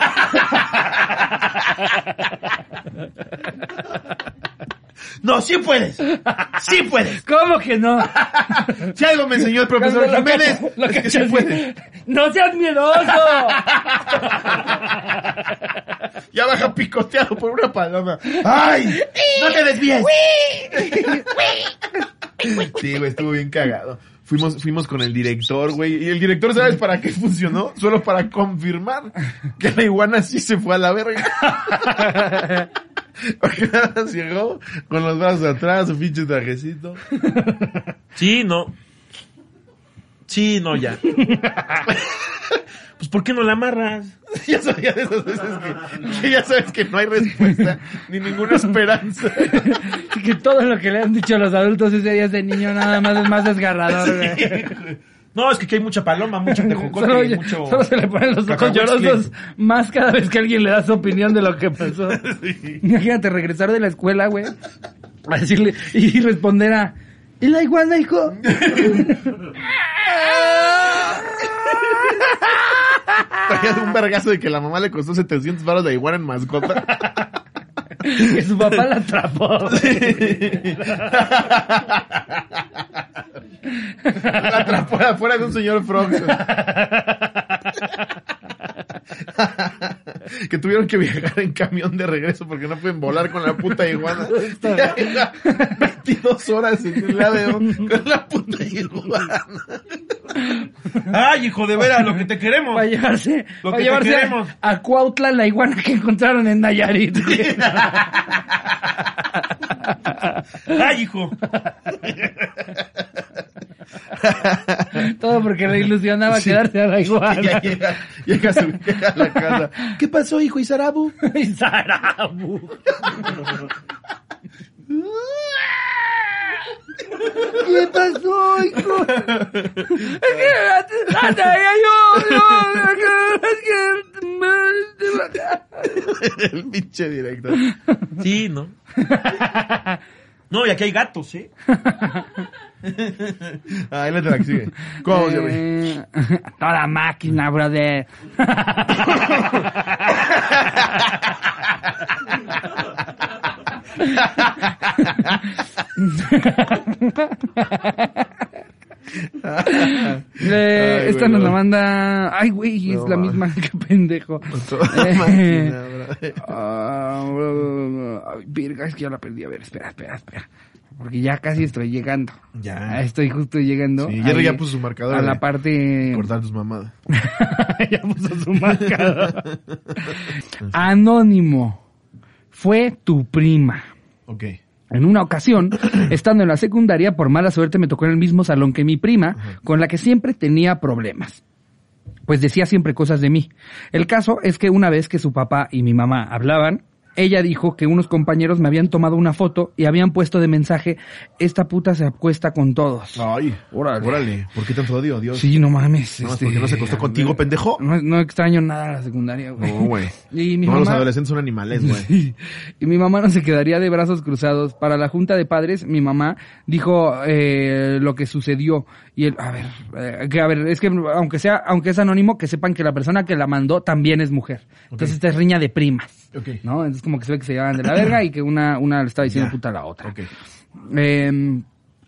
S3: No, sí puedes. Sí puedes.
S1: ¿Cómo que no?
S2: Si algo me enseñó el profesor
S1: lo
S2: Jiménez,
S1: lo
S2: es que
S1: cacho
S2: sí
S1: así,
S2: puede.
S1: ¡No seas miedoso!
S2: Ya baja picoteado por una paloma. ¡Ay! ¡No te desvíes! Sí, güey, estuvo bien cagado. Fuimos, fuimos con el director, güey. Y el director, ¿sabes para qué funcionó? Solo para confirmar que la iguana sí se fue a la verga. Porque nada más llegó con los brazos atrás, su pinche trajecito.
S3: Sí, no. Sí, no, ya. Pues, ¿por qué no la amarras?
S2: Ya sabía de esas veces que, que ya sabes que no hay respuesta ni ninguna esperanza.
S1: Así que todo lo que le han dicho los adultos ese día de niño nada más es más desgarrador, güey.
S3: No, es que aquí hay mucha paloma, mucho tejocote,
S1: Solo,
S3: y mucho...
S1: solo se le ponen los ojos llorosos más cada vez que alguien le da su opinión de lo que pasó. Imagínate regresar de la escuela, güey. A decirle, y responder a, ¿y la iguana, hijo?
S2: Traía un vergazo de que la mamá le costó 700 baros de iguana en mascota.
S1: que su papá la atrapó.
S2: La atrapó afuera de un señor Frog. que tuvieron que viajar en camión de regreso porque no pueden volar con la puta iguana. 22 horas en el avión con la puta iguana.
S3: Ay, hijo de veras, lo que te queremos.
S1: Para llevarse,
S3: Lo
S1: para
S3: que te
S1: llevarse
S3: queremos.
S1: a, a Cuautla la iguana que encontraron en Nayarit.
S3: Ay, hijo.
S1: Todo porque le ilusionaba quedarse a la iguana.
S2: llega, llega, a su- llega a la casa. ¿Qué pasó, hijo Isarabu?
S1: Y Sarabu. ¿Qué pasó, hijo? Es que anda, ya yo, yo,
S2: El pinche director.
S3: Sí, ¿no? No, y aquí hay gatos, ¿eh?
S2: Ah, de la sigue. ¿Cómo se?
S1: Eh, Toda máquina, brother. Eh,
S2: Ay,
S1: esta nos la manda. Ay, güey, es
S2: No,
S1: la misma. Qué pendejo. Eh,
S2: bro.
S1: ah, ay, verga, es que ya la perdí. A ver, espera, espera, espera. Porque ya casi estoy llegando.
S2: Ya.
S1: Ah, Estoy justo llegando.
S2: Sí,
S1: ahí
S2: ya puso su marcador
S1: A la parte.
S2: Cortar tus mamadas.
S1: ya puso su marcador. Anónimo. Fue tu prima.
S2: Ok.
S1: En una ocasión, estando en la secundaria, por mala suerte me tocó en el mismo salón que mi prima, con la que siempre tenía problemas. Pues decía siempre cosas de mí. El caso es que una vez que su papá y mi mamá hablaban, ella dijo que unos compañeros me habían tomado una foto y habían puesto de mensaje, esta puta se acuesta con todos.
S2: Ay,
S1: Órale.
S2: órale. ¿Por qué tanto odio, Dios?
S1: Sí, no mames.
S2: ¿No
S1: este,
S2: porque no se acostó contigo, pendejo?
S1: No, no extraño nada a la secundaria, güey.
S2: No, güey.
S1: Y mi
S2: No, los
S1: mamá...
S2: adolescentes son animales, güey.
S1: Sí. Y mi mamá no se quedaría de brazos cruzados. Para la junta de padres, mi mamá dijo eh, lo que sucedió. Y él, a ver, eh, que a ver, es que aunque sea, aunque es anónimo, que sepan que la persona que la mandó también es mujer. Entonces esta es riña de primas.
S2: Ok.
S1: ¿No? Entonces como que se ve que se llevan de la verga y que una, una le estaba diciendo puta a la otra.
S2: Ok.
S1: Eh,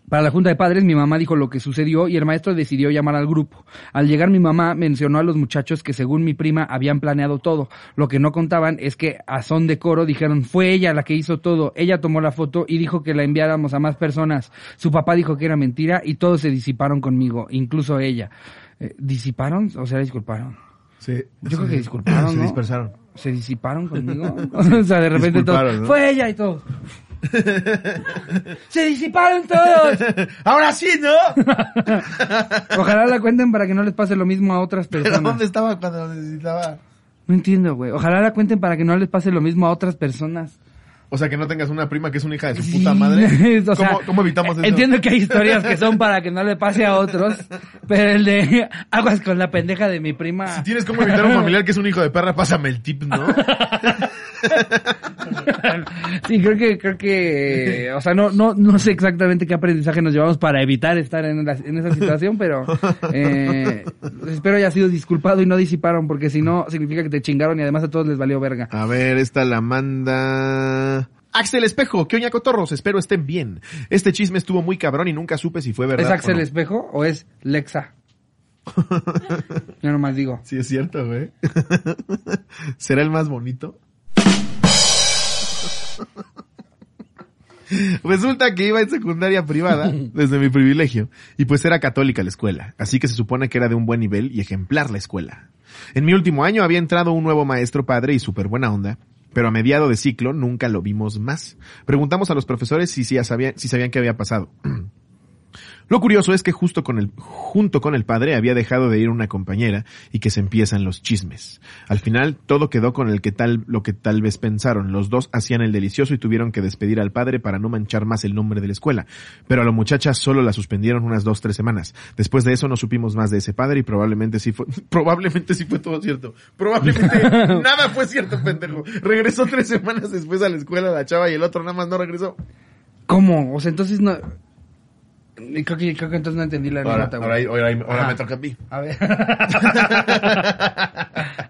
S1: para la junta de padres, mi mamá dijo lo que sucedió y el maestro decidió llamar al grupo. Al llegar mi mamá mencionó a los muchachos que según mi prima habían planeado todo. Lo que no contaban es que a son de coro dijeron fue ella la que hizo todo. Ella tomó la foto y dijo que la enviáramos a más personas. Su papá dijo que era mentira y todos se disiparon conmigo, incluso ella. Eh, ¿Disiparon? O sea, disculparon.
S2: Sí.
S1: Yo creo que disculparon,
S2: Se
S1: ¿no?
S2: dispersaron.
S1: ¿Se disiparon conmigo? o sea, de repente
S2: ¿no?
S1: fue ella y todos. ¡Se disiparon todos!
S2: Ahora sí, ¿no?
S1: Ojalá la cuenten para que no les pase lo mismo a otras
S2: ¿Pero
S1: personas.
S2: dónde estaba cuando lo necesitaba?
S1: No entiendo, güey. Ojalá la cuenten para que no les pase lo mismo a otras personas.
S2: O sea, que no tengas una prima que es una hija de su
S1: Sí,
S2: puta madre.
S1: o sea,
S2: ¿Cómo, cómo evitamos eso?
S1: Entiendo que hay historias que son para que no le pase a otros, pero el de aguas con la pendeja de mi prima.
S2: Si tienes cómo evitar a un familiar que es un hijo de perra, pásame el tip, ¿no?
S1: Sí, creo que, creo que, o sea, no, no, no sé exactamente qué aprendizaje nos llevamos para evitar estar en, la- en esa situación, pero eh, espero haya sido disculpado y no disiparon, porque si no, significa que te chingaron y además a todos les valió verga.
S2: A ver, esta la manda... Axel Espejo, ¿qué oña cotorros? Espero estén bien. Este chisme estuvo muy cabrón y nunca supe si fue verdad
S1: ¿Es
S2: o
S1: Axel
S2: no.
S1: Espejo o es Lexa? Yo nomás digo.
S2: Sí, es cierto, güey. ¿Será el más bonito? Resulta que iba en secundaria privada, desde mi privilegio, y pues era católica la escuela, así que se supone que era de un buen nivel y ejemplar la escuela. En mi último año había entrado un nuevo maestro padre y súper buena onda, pero a mediado de ciclo nunca lo vimos más. Preguntamos a los profesores si, si, sabían, si sabían qué había pasado. Lo curioso es que justo con el, junto con el padre había dejado de ir una compañera y que se empiezan los chismes. Al final todo quedó con el que tal, lo que tal vez pensaron. Los dos hacían el delicioso y tuvieron que despedir al padre para no manchar más el nombre de la escuela. Pero a la muchacha solo la suspendieron unas dos, tres semanas. Después de eso no supimos más de ese padre y probablemente sí fue, probablemente sí fue todo cierto. Probablemente nada fue cierto, pendejo. Regresó tres semanas después a la escuela la chava y el otro nada más no regresó.
S1: ¿Cómo? O sea, entonces no... Creo que, creo que entonces no entendí la
S2: Ahora,
S1: güey.
S2: ahora, ahora, ahora me toca a mí.
S1: A ver.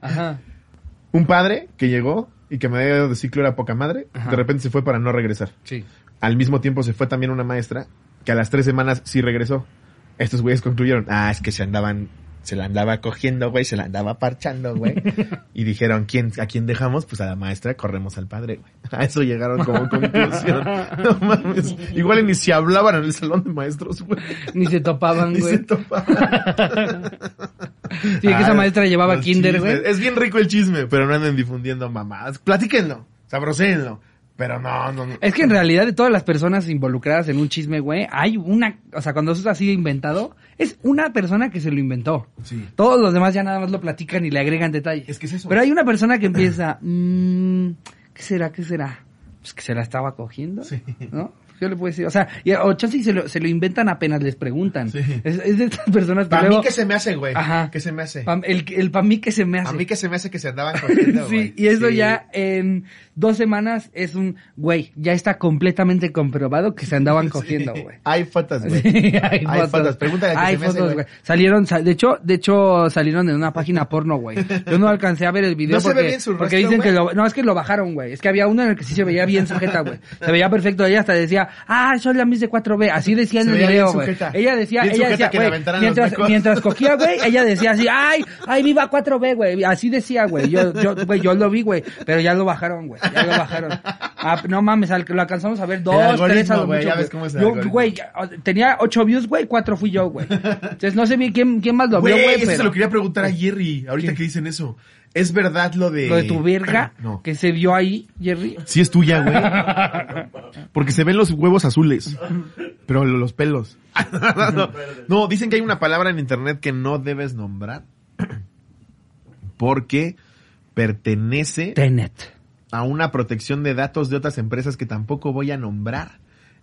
S1: Ajá.
S2: Un padre que llegó y que me había dado de ciclo era poca madre,
S1: Ajá.
S2: de repente se fue para no regresar.
S1: Sí.
S2: Al mismo tiempo se fue también una maestra que a las tres semanas sí regresó. Estos güeyes concluyeron, ah, es que se andaban, se la andaba cogiendo, güey, se la andaba parchando, güey. y dijeron, ¿quién, ¿a quién dejamos? Pues a la maestra, corremos al padre, güey. A eso llegaron como conclusión. No mames. Igual ni si hablaban en el salón de maestros, güey.
S1: Ni se topaban,
S2: Ni se
S1: güey.
S2: topaban.
S1: Sí, que esa
S2: Ah,
S1: maestra llevaba kinder, güey.
S2: Es bien rico el chisme, pero no anden difundiendo mamadas. Platíquenlo, sabroséenlo. Pero no, no, no.
S1: Es que en realidad de todas las personas involucradas en un chisme, güey, hay una, o sea, cuando eso es así inventado, es una persona que se lo inventó.
S2: Sí.
S1: Todos los demás ya nada más lo platican y le agregan detalles.
S2: Es que es eso.
S1: Pero hay una persona que empieza, mmm, ¿qué será? ¿Qué será? Pues que se la estaba cogiendo,
S2: Sí.
S1: ¿no? Yo le puedo decir, o sea, y, o chance se lo, se lo inventan apenas les preguntan.
S2: Sí.
S1: Es, es de estas personas que
S2: Para
S1: luego...
S2: mí que se me hace, güey.
S1: Ajá.
S2: ¿Qué se me hace?
S1: pa- el, el pa' mí que se me hace.
S2: A mí que se me hace que se andaban cogiendo,
S1: sí, y eso
S2: Sí.
S1: ya en dos semanas es un, güey, ya está completamente comprobado que se andaban
S2: Sí.
S1: cogiendo, güey.
S2: Hay fotos, güey.
S1: Hay,
S2: Hay fotos. Pregúntale a que
S1: Hay
S2: se me
S1: fotos,
S2: güey.
S1: Salieron, sa- de hecho, de hecho, salieron en una página porno, güey. Yo no alcancé a ver el video
S2: ¿No se ve
S1: porque,
S2: bien su
S1: porque
S2: rostro,
S1: dicen que lo, no, es que lo bajaron, güey. Es que había uno en el que sí se veía bien sujeta, güey. Se veía perfecto. Ella hasta decía, ah, soy la Miss de 4B. Así decía en
S2: Se
S1: el video,
S2: bien
S1: güey. Ella decía,
S2: Bien
S1: ella decía, güey, mientras, mientras cogía, güey, ella decía así, ay, ay, viva 4B, güey. Así decía, güey. Yo, yo, güey, yo lo vi, güey. Pero ya lo bajaron, güey. Ya lo bajaron. Ah, no mames, al- lo alcanzamos a ver dos, tres a lo mucho, güey. tenía ocho views, güey, cuatro fui yo, güey. Entonces no sé bien quién, quién más lo vio,
S2: Güey, eso se
S1: pero
S2: lo quería preguntar a Jerry. Ahorita
S1: ¿Qué?
S2: que dicen eso. ¿Es verdad lo de...
S1: lo de tu verga
S2: No.
S1: que se vio ahí, Jerry.
S2: Sí es tuya, güey. Porque se ven los huevos azules. Pero lo- los pelos. no, no, dicen que hay una palabra en internet que no debes nombrar. Porque pertenece
S1: Tenet.
S2: a una protección de datos de otras empresas que tampoco voy a nombrar.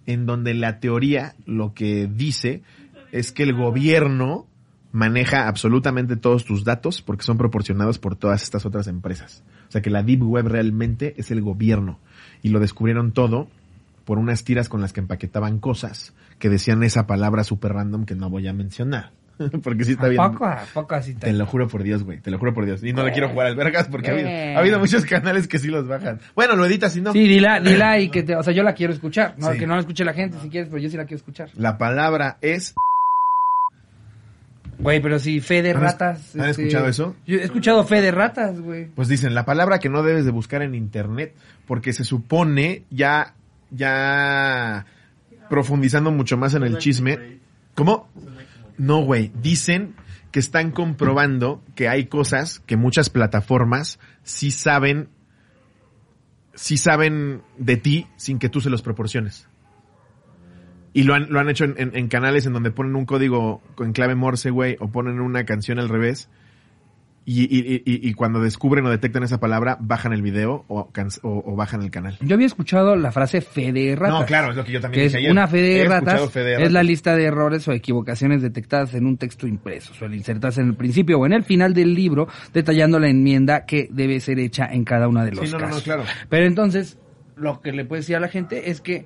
S2: En donde la teoría lo que dice es que el gobierno maneja absolutamente todos tus datos porque son proporcionados por todas estas otras empresas. O sea que la Deep Web realmente es el gobierno. Y lo descubrieron todo por unas tiras con las que empaquetaban cosas que decían esa palabra super random que no voy a mencionar. porque sí está
S1: ¿A
S2: bien.
S1: poco? ¿A poco así
S2: Te lo juro por Dios, güey. Te lo juro por Dios. Y no le quiero jugar al vergas porque ha habido, ha habido muchos canales que sí los bajan. Bueno, lo editas y no.
S1: Sí, dila, dila y que te, o sea, yo la quiero escuchar. No,
S2: Sí.
S1: que no la escuche la gente si quieres, pero yo sí la quiero escuchar.
S2: La palabra es...
S1: Güey, pero si fe de
S2: ¿Han es-
S1: ratas. este,
S2: han escuchado eso?
S1: Yo he escuchado fe de ratas, güey.
S2: Pues dicen, la palabra que no debes de buscar en internet porque se supone ya, ya profundizando mucho más en el chisme. ¿Cómo? No, güey. Dicen que están comprobando que hay cosas que muchas plataformas sí saben, sí saben de ti sin que tú se los proporciones. Y lo han, lo han hecho en, en- en canales en donde ponen un código en clave Morse, güey, o ponen una canción al revés. Y, y, y, y cuando descubren o detectan esa palabra, bajan el video o, o, o bajan el canal.
S1: Yo había escuchado la frase fe de ratas.
S2: No, claro, es lo que yo también
S1: que
S2: dije
S1: es
S2: ayer.
S1: una fe de
S2: He escuchado
S1: ratas,
S2: fe de
S1: es la lista de errores o equivocaciones detectadas en un texto impreso. Suele insertarse en el principio o en el final del libro, detallando la enmienda que debe ser hecha en cada uno de los
S2: Sí, no, no, no, claro.
S1: Pero entonces, lo que le puedo decir a la gente es que,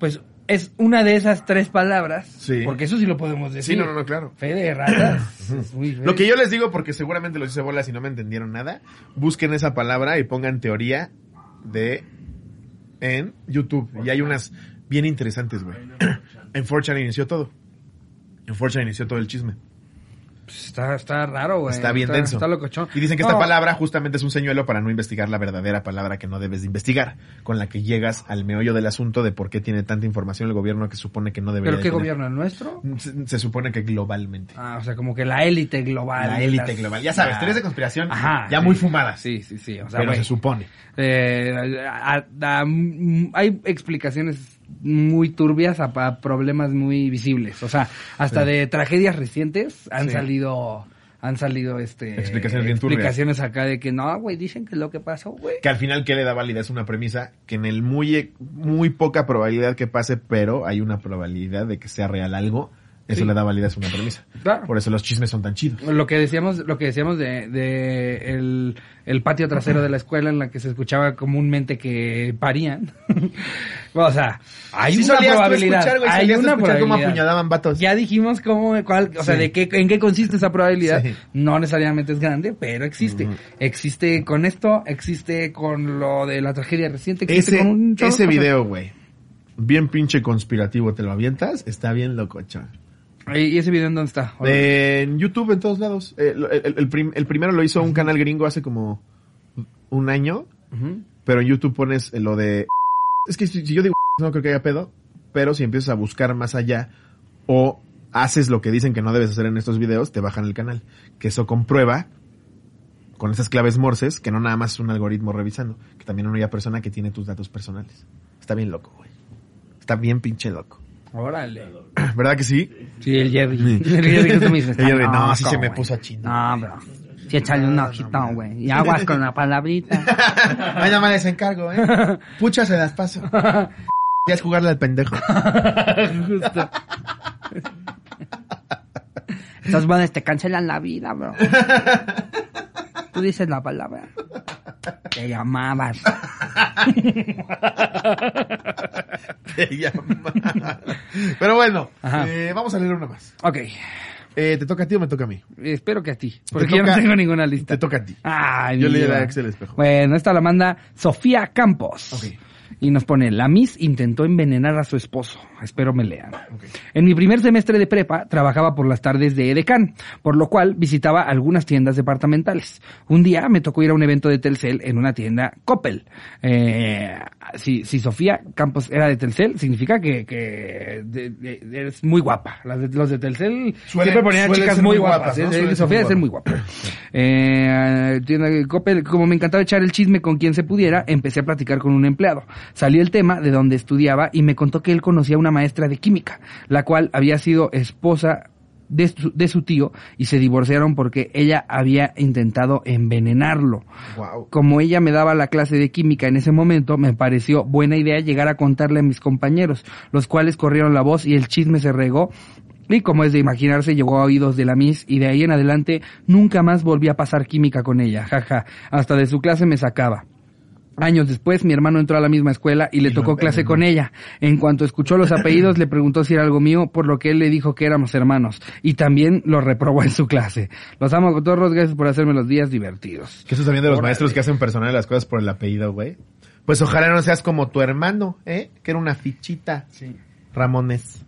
S1: pues, es una de esas tres palabras,
S2: Sí.
S1: porque eso sí lo podemos decir.
S2: Sí, no, no, no, claro.
S1: Fe de ratas. es muy feo.
S2: Lo que yo les digo, porque seguramente los hice bolas y no me entendieron nada, busquen esa palabra y pongan teoría de en YouTube. Y hay unas bien interesantes, güey. En 4chan inició todo. En 4chan inició todo el chisme.
S1: Pues está, está raro, güey.
S2: Está bien denso.
S1: Está locochón.
S2: Y dicen que esta
S1: No,
S2: palabra justamente es un señuelo para no investigar la verdadera palabra que no debes de investigar, con la que llegas al meollo del asunto de por qué tiene tanta información el gobierno que supone que no debería
S1: ¿Pero qué
S2: tener.
S1: gobierno? ¿El nuestro?
S2: Se, se supone que globalmente.
S1: Ah, o sea, como que la élite global.
S2: la élite
S1: las-
S2: global. Ya sabes,
S1: Ah.
S2: teorías de conspiración
S1: Ajá,
S2: ya
S1: sí.
S2: muy fumadas.
S1: Sí, sí, sí. O sea,
S2: pero se supone.
S1: eh, a- a- mm, hay explicaciones muy turbias a, a problemas muy visibles. O sea, hasta
S2: Sí.
S1: de tragedias recientes han
S2: Sí.
S1: salido han salido este
S2: Explicaciones bien turbias.
S1: explicaciones acá de que no, güey, dicen que lo que pasó, güey.
S2: Que al final, ¿qué le da validez? Una premisa que en el muy, muy poca probabilidad que pase, pero hay una probabilidad de que sea real algo, Eso
S1: Sí.
S2: le da validez a una premisa.
S1: Claro.
S2: Por eso los chismes son tan chidos.
S1: Lo que decíamos, lo que decíamos de, de el, el patio trasero de la escuela en la que se escuchaba comúnmente que parían. o sea, hay
S2: Sí
S1: una probabilidad.
S2: escuchar, güey,
S1: hay una
S2: escuchar cómo
S1: probabilidad.
S2: apuñalaban vatos.
S1: Ya dijimos cómo, cuál, o sea,
S2: Sí.
S1: de qué, en qué consiste esa probabilidad.
S2: Sí.
S1: No necesariamente es grande, pero existe. Existe con esto, existe con lo de la tragedia reciente, existe
S2: Ese,
S1: con un chorro
S2: ese video, güey, bien pinche conspirativo, te lo avientas, está bien locochón.
S1: ¿Y ese video en dónde está?
S2: En YouTube, en todos lados. Eh, el, el prim- el primero lo hizo un canal gringo hace como un año, pero en YouTube pones lo de... Es que si, si yo digo no creo que haya pedo, pero si empiezas a buscar más allá o haces lo que dicen que no debes hacer en estos videos, te bajan el canal. Que eso comprueba con esas claves morses que no nada más es un algoritmo revisando, que también hay una persona que tiene tus datos personales. Está bien loco, güey. Está bien pinche loco.
S1: Órale.
S2: ¿Verdad que sí?
S1: Sí, el Jerry.
S2: Sí.
S1: El Jerry que tú me dices,
S2: El Jerry, no, sí se me puso chino.
S1: No, bro. Sí, échale un ojito, güey. Y aguas con la palabrita.
S2: Ay, nada más les encargo, ¿eh? Pucha, se las paso. Ya es jugarle al pendejo.
S1: Justo. Estos buenos te cancelan la vida, bro. Tú dices la palabra. Te llamabas.
S2: Te llama. Pero bueno, eh, vamos a leer una más.
S1: Ok.
S2: Eh, ¿Te toca a ti o me toca a mí?
S1: Espero que a ti. Porque yo no tengo ninguna lista.
S2: Te toca a ti.
S1: Ay,
S2: Yo leí la Excel espejo.
S1: Bueno, esta la manda Sofía Campos.
S2: Ok.
S1: Y nos pone, la Miss intentó envenenar a su esposo. Espero me lean. En mi primer semestre de prepa trabajaba por las tardes de Edecán, por lo cual visitaba algunas tiendas departamentales. Un día me tocó ir a un evento de Telcel en una tienda Coppel. Eh, si, si Sofía Campos era de Telcel, significa que, que de- de- eres muy guapa. Las de- los de Telcel
S2: Suelen-
S1: siempre ponían chicas muy guapas.
S2: guapas,
S1: ¿eh?
S2: ¿no? Suelen ser
S1: Sofía
S2: muy
S1: debe ser muy guapa. Eh, tienda Coppel, como me encantaba echar el chisme con quien se pudiera, empecé a platicar con un empleado. Salió el tema de donde estudiaba y me contó que él conocía a una maestra de química, la cual había sido esposa de su, de su tío y se divorciaron porque ella había intentado envenenarlo.
S2: Wow.
S1: Como ella me daba la clase de química en ese momento, me pareció buena idea llegar a contarle a mis compañeros, los cuales corrieron la voz y el chisme se regó. Y como es de imaginarse, llegó a oídos de la Miss y de ahí en adelante nunca más volví a pasar química con ella, jaja. Hasta de su clase me sacaba. Años después, mi hermano entró a la misma escuela y le tocó clase con ella. En cuanto escuchó los apellidos, le preguntó si era algo mío, por lo que él le dijo que éramos hermanos. Y también lo reprobó en su clase. Los amo con todos, gracias por hacerme los días divertidos.
S2: Que eso también de los
S1: Órale.
S2: maestros que hacen personal las cosas por el apellido, güey. Pues ojalá no seas como tu hermano, ¿eh? Que era una fichita.
S1: Sí.
S2: Ramones.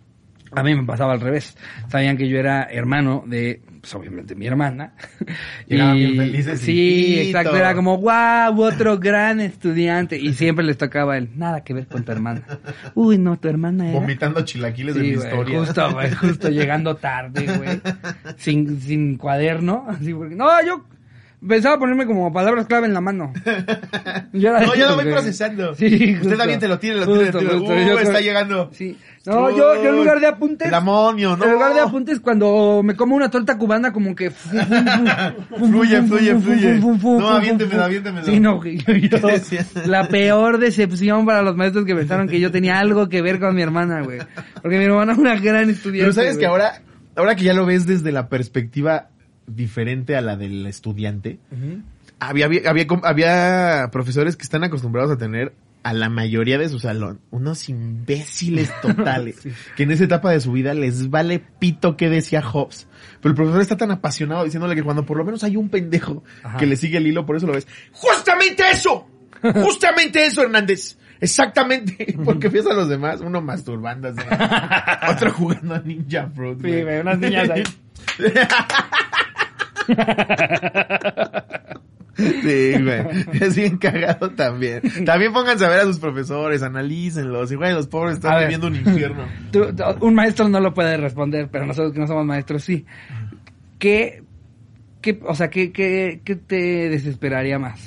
S1: A mí me pasaba al revés. Sabían que yo era hermano de, pues obviamente, mi hermana.
S2: Llegaban bien felices y,
S1: Sí, exacto. Era como, wow, otro gran estudiante. Y siempre les tocaba el, nada que ver con tu hermana. Uy, no, tu hermana era...
S2: Vomitando chilaquiles de
S1: Sí,
S2: mi
S1: güey,
S2: historia.
S1: justo, güey, justo llegando tarde, güey. Sin, sin cuaderno. Así porque, no, yo pensaba ponerme como palabras clave en la mano. Yo
S2: No, yo lo voy procesando.
S1: Sí,
S2: Usted también te lo tira, lo
S1: justo.
S2: Uh, está llegando.
S1: Sí. No, yo, yo en lugar de apuntes.
S2: El amonio, ¿no?
S1: En lugar de apuntes, cuando me como una torta cubana, como que.
S2: Fluye, fluye, fluye. No, aviéntemelo, aviéntemelo.
S1: Sí, no, yo- yo- la peor decepción para los maestros que pensaron que yo tenía algo que ver con mi hermana, güey. Porque mi hermana es una gran estudiante.
S2: Pero sabes
S1: güey.
S2: que ahora, ahora que ya lo ves desde la perspectiva diferente a la del estudiante, había, había, había, había profesores que están acostumbrados a tener a la mayoría de su salón unos imbéciles totales que en esa etapa de su vida les vale pito que decía Hobbes. Pero el profesor está tan apasionado diciéndole que cuando por lo menos hay un pendejo
S1: Ajá.
S2: que le sigue el hilo, por eso lo ves. ¡Justamente eso! ¡Justamente eso, Hernández! Exactamente, porque ves a los demás, uno masturbándose, otro jugando a Ninja Fruit.
S1: Sí, unas niñas ahí.
S2: Sí, güey. Es bien cagado también. También pónganse a ver a sus profesores, analícenlos. Y, güey, los pobres están
S1: ver.
S2: viviendo un infierno.
S1: Tú- un maestro no lo puede responder, pero nosotros que no somos maestros sí. ¿Qué, qué o sea, qué, qué, qué te desesperaría más?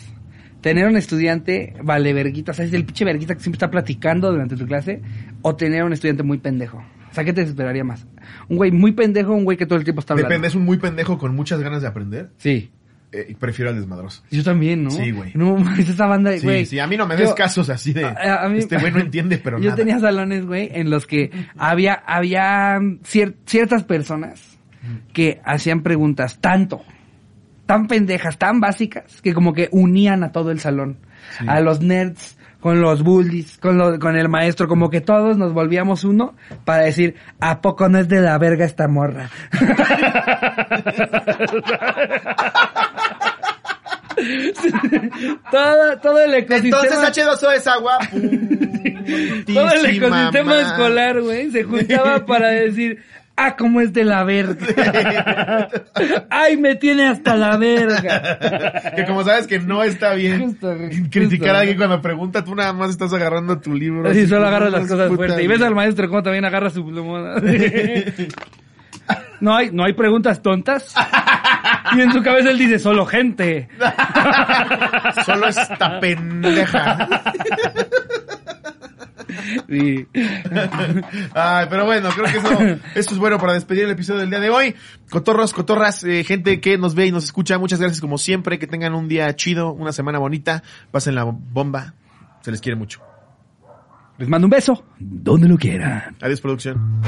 S1: ¿Tener un estudiante vale verguita, o sea, es el pinche verguita que siempre está platicando durante tu clase? ¿O tener un estudiante muy pendejo? Sea, ¿qué te desesperaría más? ¿Un güey muy pendejo o un güey que todo el tiempo está hablando?
S2: Depende, es un muy pendejo con muchas ganas de aprender.
S1: Sí.
S2: eh, prefiero al desmadroso.
S1: Yo también, ¿no?
S2: Sí, güey.
S1: No, esa banda,
S2: Sí,
S1: güey.
S2: sí, a mí no me des
S1: Yo-
S2: casos así de,
S1: a- a mí-
S2: este güey no entiende, pero
S1: Yo
S2: nada.
S1: tenía salones, güey, en los que había, había cier- ciertas personas que hacían preguntas tanto, tan pendejas, tan básicas, que como que unían a todo el salón. A los nerds, con los bullies, con, lo- con el maestro, como que todos nos volvíamos uno para decir, ¿a poco no es de la verga esta morra? todo, todo el ecosistema.
S2: Entonces H2O es agua.
S1: Todo el ecosistema escolar, güey, se juntaba para decir, ah, cómo es de la verga. Ay, me tiene hasta la verga.
S2: que como sabes que no está bien
S1: Justo, justo.
S2: criticar a alguien cuando pregunta, tú nada más estás agarrando tu libro.
S1: Así solo agarras las cosas fuertes. Y ves al maestro cómo también agarra su plumón. No hay, no hay preguntas tontas. Y en su cabeza él dice, solo gente.
S2: Solo esta pendeja.
S1: Sí.
S2: Ay, pero bueno, creo que eso, eso es bueno para despedir el episodio del día de hoy. Cotorros, cotorras, eh, gente que nos ve y nos escucha, muchas gracias como siempre. Que tengan un día chido, una semana bonita. Pasen la bomba. Se les quiere mucho.
S1: Les mando un beso. Donde lo quieran.
S2: Adiós, producción.